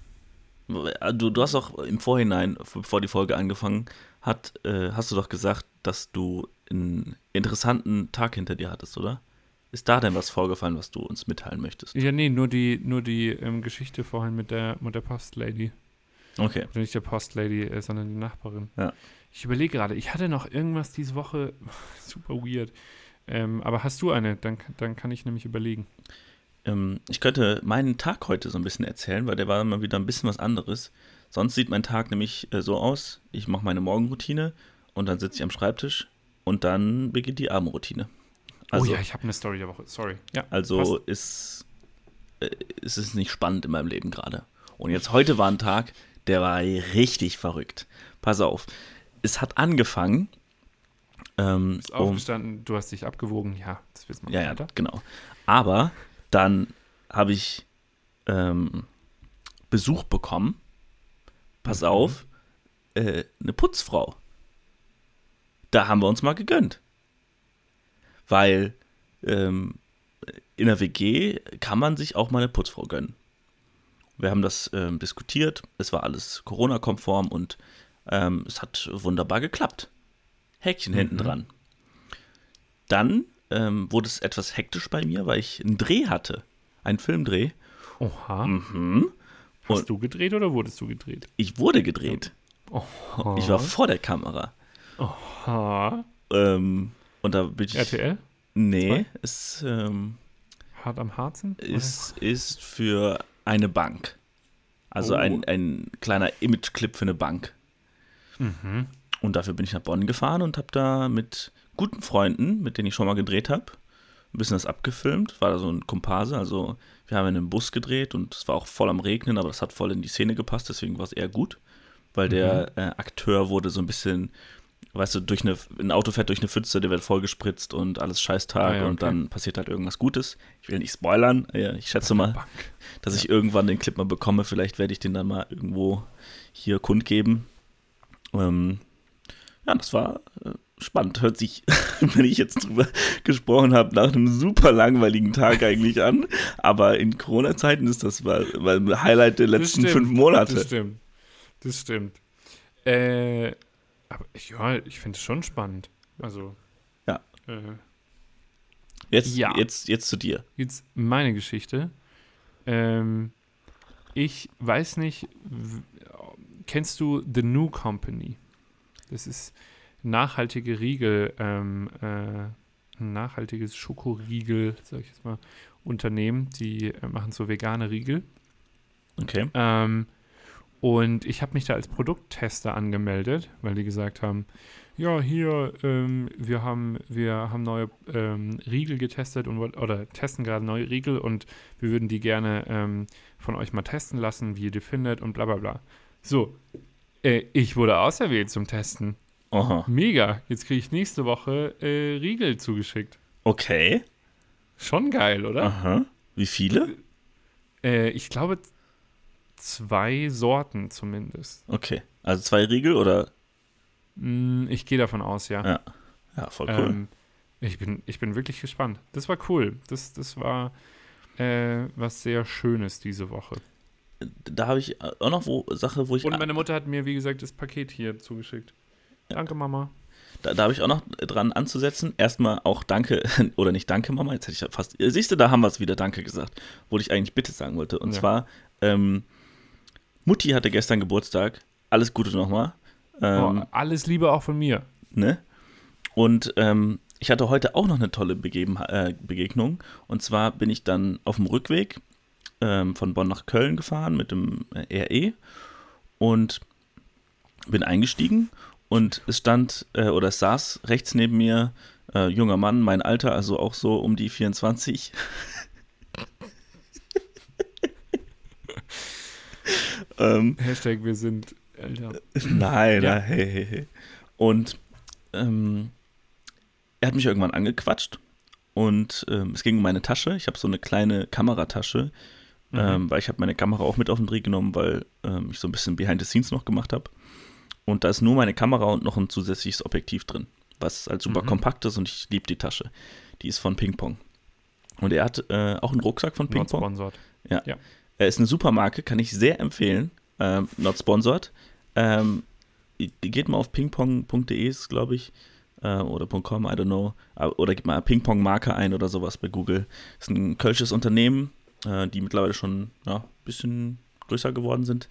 Du, du hast doch im Vorhinein, bevor die Folge angefangen hat, äh, hast du doch gesagt, dass du einen interessanten Tag hinter dir hattest, oder? Ist da denn was vorgefallen, was du uns mitteilen möchtest? Ja, nee, nur die, nur die ähm, Geschichte vorhin mit der, mit der Postlady. Okay. Also nicht der Postlady, äh, sondern die Nachbarin. Ja. Ich überlege gerade, ich hatte noch irgendwas diese Woche, (laughs) super weird. Ähm, aber hast du eine? Dann, dann kann ich nämlich überlegen. Ähm, ich könnte meinen Tag heute so ein bisschen erzählen, weil der war mal wieder ein bisschen was anderes. Sonst sieht mein Tag nämlich äh, so aus, ich mache meine Morgenroutine und dann sitze ich am Schreibtisch und dann beginnt die Abendroutine. Also, oh ja, ich habe eine Story der Woche. Sorry. Ja, also ist, äh, ist es nicht spannend in meinem Leben gerade. Und jetzt heute war ein Tag, der war richtig verrückt. Pass auf. Es hat angefangen. Ähm, Ist um, aufgestanden, du hast dich abgewogen. Ja, das wissen wir ja, ja, weiter. genau. Aber dann habe ich ähm, Besuch bekommen. Pass Mhm. auf, äh, eine Putzfrau. Da haben wir uns mal gegönnt. Weil ähm, in der WG kann man sich auch mal eine Putzfrau gönnen. Wir haben das ähm, diskutiert, es war alles Corona-konform und ähm, es hat wunderbar geklappt. Häkchen hinten Mhm. dran. Dann ähm, wurde es etwas hektisch bei mir, weil ich einen Dreh hatte. Einen Filmdreh. Oha. Mhm. Hast du gedreht oder wurdest du gedreht? Ich wurde gedreht. Oha. Ich war vor der Kamera. Oha. Ähm, und da bin ich. RTL? Nee, Zwei? es ähm, Hart am Harzen? ist, ist für eine Bank. Also Oh. ein, ein kleiner Imageclip für eine Bank. Mhm. Und dafür bin ich nach Bonn gefahren und habe da mit guten Freunden, mit denen ich schon mal gedreht habe, ein bisschen das abgefilmt. War da so ein Komparse. Also wir haben in einem Bus gedreht und es war auch voll am Regnen, aber das hat voll in die Szene gepasst, deswegen war es eher gut. Weil der äh, Akteur wurde so ein bisschen, weißt du, durch eine, ein Auto fährt durch eine Pfütze, der wird vollgespritzt und alles Scheißtag Ah, ja, und okay. dann passiert halt irgendwas Gutes. Ich will nicht spoilern, ja, ich schätze mal, Bank. dass ich irgendwann den Clip mal bekomme. Vielleicht werde ich den dann mal irgendwo hier kundgeben. Ähm, ja, das war äh, spannend. Hört sich, (laughs) wenn ich jetzt drüber gesprochen habe, nach einem super langweiligen Tag eigentlich an. Aber in Corona-Zeiten ist das mal, mal ein Highlight der letzten stimmt, fünf Monate. Das stimmt. Das stimmt. Äh, aber ich- ja, ich finde es schon spannend. Also. Ja. Äh, Jetzt, Ja. jetzt, jetzt zu dir. Jetzt meine Geschichte. Ähm, ich weiß nicht, kennst du The New Company? Das ist nachhaltige Riegel, ähm, äh, ein nachhaltiges Schokoriegel, sag ich jetzt mal, Unternehmen, die äh, machen so vegane Riegel. Okay. Ähm, und ich habe mich da als Produkttester angemeldet, weil die gesagt haben, ja, hier, ähm, wir haben, wir haben neue ähm, Riegel getestet und oder testen gerade neue Riegel und wir würden die gerne ähm, von euch mal testen lassen, wie ihr die findet und bla bla bla. So, äh, ich wurde auserwählt zum Testen. Aha. Mega. Jetzt kriege ich nächste Woche äh, Riegel zugeschickt. Okay. Schon geil, oder? Aha. Wie viele? Äh, ich glaube zwei Sorten zumindest. Okay. Also zwei Riegel oder? Mm, Ich gehe davon aus, ja. Ja. Ja, voll cool. Ähm, ich, bin, ich bin wirklich gespannt. Das war cool. Das, das war äh, was sehr Schönes diese Woche. da habe ich auch noch wo, Sache, wo ich Und meine Mutter hat mir, wie gesagt, das Paket hier zugeschickt. Danke, Mama. Da, da habe ich auch noch dran anzusetzen. Erstmal auch Danke, (laughs) oder nicht Danke, Mama, jetzt hätte ich fast. Siehst du, da haben wir es wieder Danke gesagt, wo ich eigentlich Bitte sagen wollte. Und Ja. zwar, ähm, Mutti hatte gestern Geburtstag. Alles Gute nochmal. Ähm, oh, alles Liebe auch von mir. ne? Und ähm, ich hatte heute auch noch eine tolle Begeben, äh, Begegnung. Und zwar bin ich dann auf dem Rückweg ähm, von Bonn nach Köln gefahren mit dem äh, RE und bin eingestiegen und es stand äh, oder es saß rechts neben mir äh, junger Mann, mein Alter, also auch so um die 24. ähm, Hashtag wir sind älter. Nein, Ja. nein, hey, hey, hey. Und ähm, er hat mich irgendwann angequatscht und ähm, es ging um meine Tasche. Ich habe so eine kleine Kameratasche, mhm. ähm, weil ich habe meine Kamera auch mit auf den Dreh genommen, weil ähm, ich so ein bisschen Behind the Scenes noch gemacht habe. Und da ist nur meine Kamera und noch ein zusätzliches Objektiv drin, was halt super mhm. kompakt ist und ich liebe die Tasche. Die ist von Ping Pong. Und er hat äh, auch einen Rucksack von Ping Pong. Sponsored. Ja. ja. Er ist eine super Marke, kann ich sehr empfehlen. Ähm, not sponsored. Ähm, geht mal auf pingpong.de, glaube ich, äh, oder .com, I don't know. Oder gebt mal Pingpong-Marke ein oder sowas bei Google. Ist ein kölsches Unternehmen, äh, die mittlerweile schon ja, ein bisschen größer geworden sind.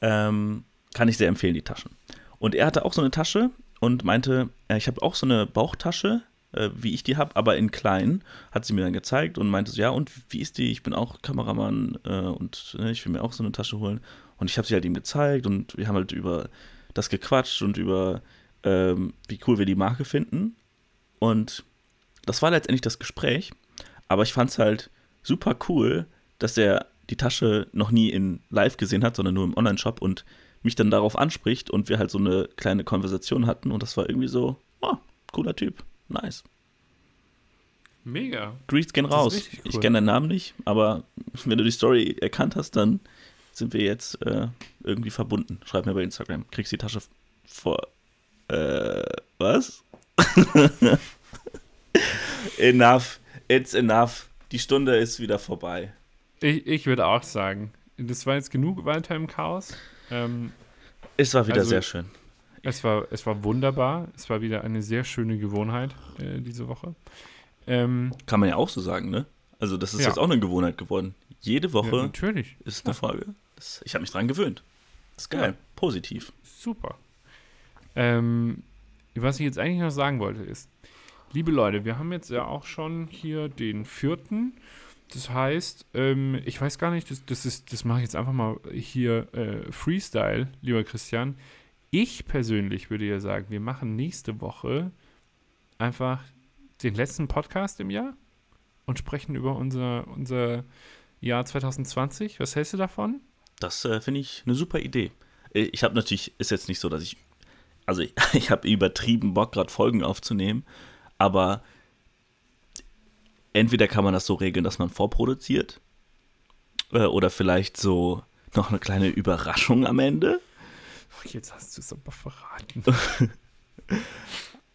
Ähm, kann ich sehr empfehlen, die Taschen. Und er hatte auch so eine Tasche und meinte, ja, ich habe auch so eine Bauchtasche, äh, wie ich die habe, aber in klein. Hat sie mir dann gezeigt und meinte so, ja, und wie ist die? Ich bin auch Kameramann äh, und äh, ich will mir auch so eine Tasche holen. Und ich habe sie halt ihm gezeigt und wir haben halt über das gequatscht und über ähm, wie cool wir die Marke finden. Und das war letztendlich das Gespräch. Aber ich fand es halt super cool, dass er die Tasche noch nie in live gesehen hat, sondern nur im Online-Shop und mich dann darauf anspricht und wir halt so eine kleine Konversation hatten und das war irgendwie so, oh, cooler Typ, nice. Mega. Greets gehen raus. Cool. Ich kenne deinen Namen nicht, aber wenn du die Story erkannt hast, dann sind wir jetzt äh, irgendwie verbunden. Schreib mir bei Instagram. Kriegst die Tasche vor. Äh, was? (laughs) enough. It's enough. Die Stunde ist wieder vorbei. Ich, ich würde auch sagen, das war jetzt genug weiter im Chaos. Ähm, es war wieder also, sehr schön. Es war, es war wunderbar. Es war wieder eine sehr schöne Gewohnheit äh, diese Woche. Ähm, Kann man ja auch so sagen, ne? Also, das ist ja. jetzt auch eine Gewohnheit geworden. Jede Woche ja, natürlich. ist eine ja. Folge. Das, ich habe mich dran gewöhnt. Das ist geil. Positiv. Super. Ähm, was ich jetzt eigentlich noch sagen wollte ist, liebe Leute, wir haben jetzt ja auch schon hier den vierten. Das heißt, ähm, ich weiß gar nicht, das, das, ist, das mache ich jetzt einfach mal hier äh, Freestyle, lieber Christian. Ich persönlich würde ja sagen, wir machen nächste Woche einfach den letzten Podcast im Jahr und sprechen über unser, unser Jahr 2020. Was hältst du davon? Das äh, finde ich eine super Idee. Äh, ich habe natürlich, ist jetzt nicht so, dass ich, also ich, (laughs) ich habe übertrieben Bock, gerade Folgen aufzunehmen, aber entweder kann man das so regeln, dass man vorproduziert äh, oder vielleicht so noch eine kleine Überraschung am Ende. Jetzt hast du es aber verraten. (laughs)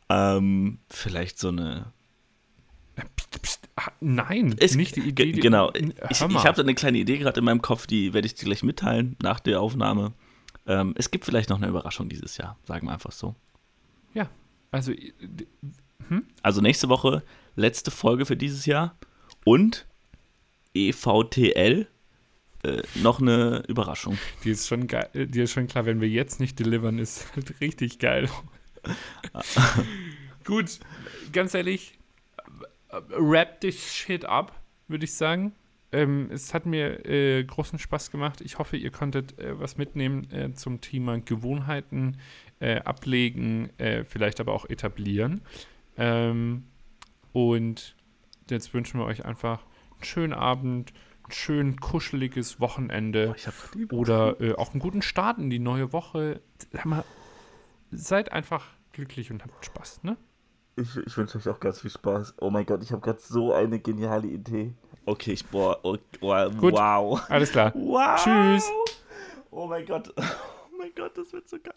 ähm, vielleicht so eine. Ach, nein, ist nicht die Idee. Die, genau, ich, ich habe da eine kleine Idee gerade in meinem Kopf, die werde ich dir gleich mitteilen nach der Aufnahme. Ähm, es gibt vielleicht noch eine Überraschung dieses Jahr, sagen wir einfach so. Ja, also. Hm? Also nächste Woche letzte Folge für dieses Jahr und EVTL äh, noch eine Überraschung. Die ist schon geil, die ist schon klar, wenn wir jetzt nicht delivern, ist (laughs) halt richtig geil. (laughs) Gut, ganz ehrlich, wrap this shit up, würde ich sagen. Ähm, es hat mir äh, großen Spaß gemacht. Ich hoffe, ihr konntet äh, was mitnehmen äh, zum Thema Gewohnheiten äh, ablegen, äh, vielleicht aber auch etablieren. Ähm, und jetzt wünschen wir euch einfach einen schönen Abend, ein schön kuscheliges Wochenende oh, oder äh, auch einen guten Start in die neue Woche. Mal, seid einfach glücklich und habt Spaß, ne? Ich, ich wünsche euch auch ganz viel Spaß. Oh mein Gott, ich habe gerade so eine geniale Idee. Okay, ich boah, oh, oh, Gut, wow. Alles klar. (laughs) Wow. Tschüss. Oh mein Gott. (laughs) Oh mein Gott, das wird so geil.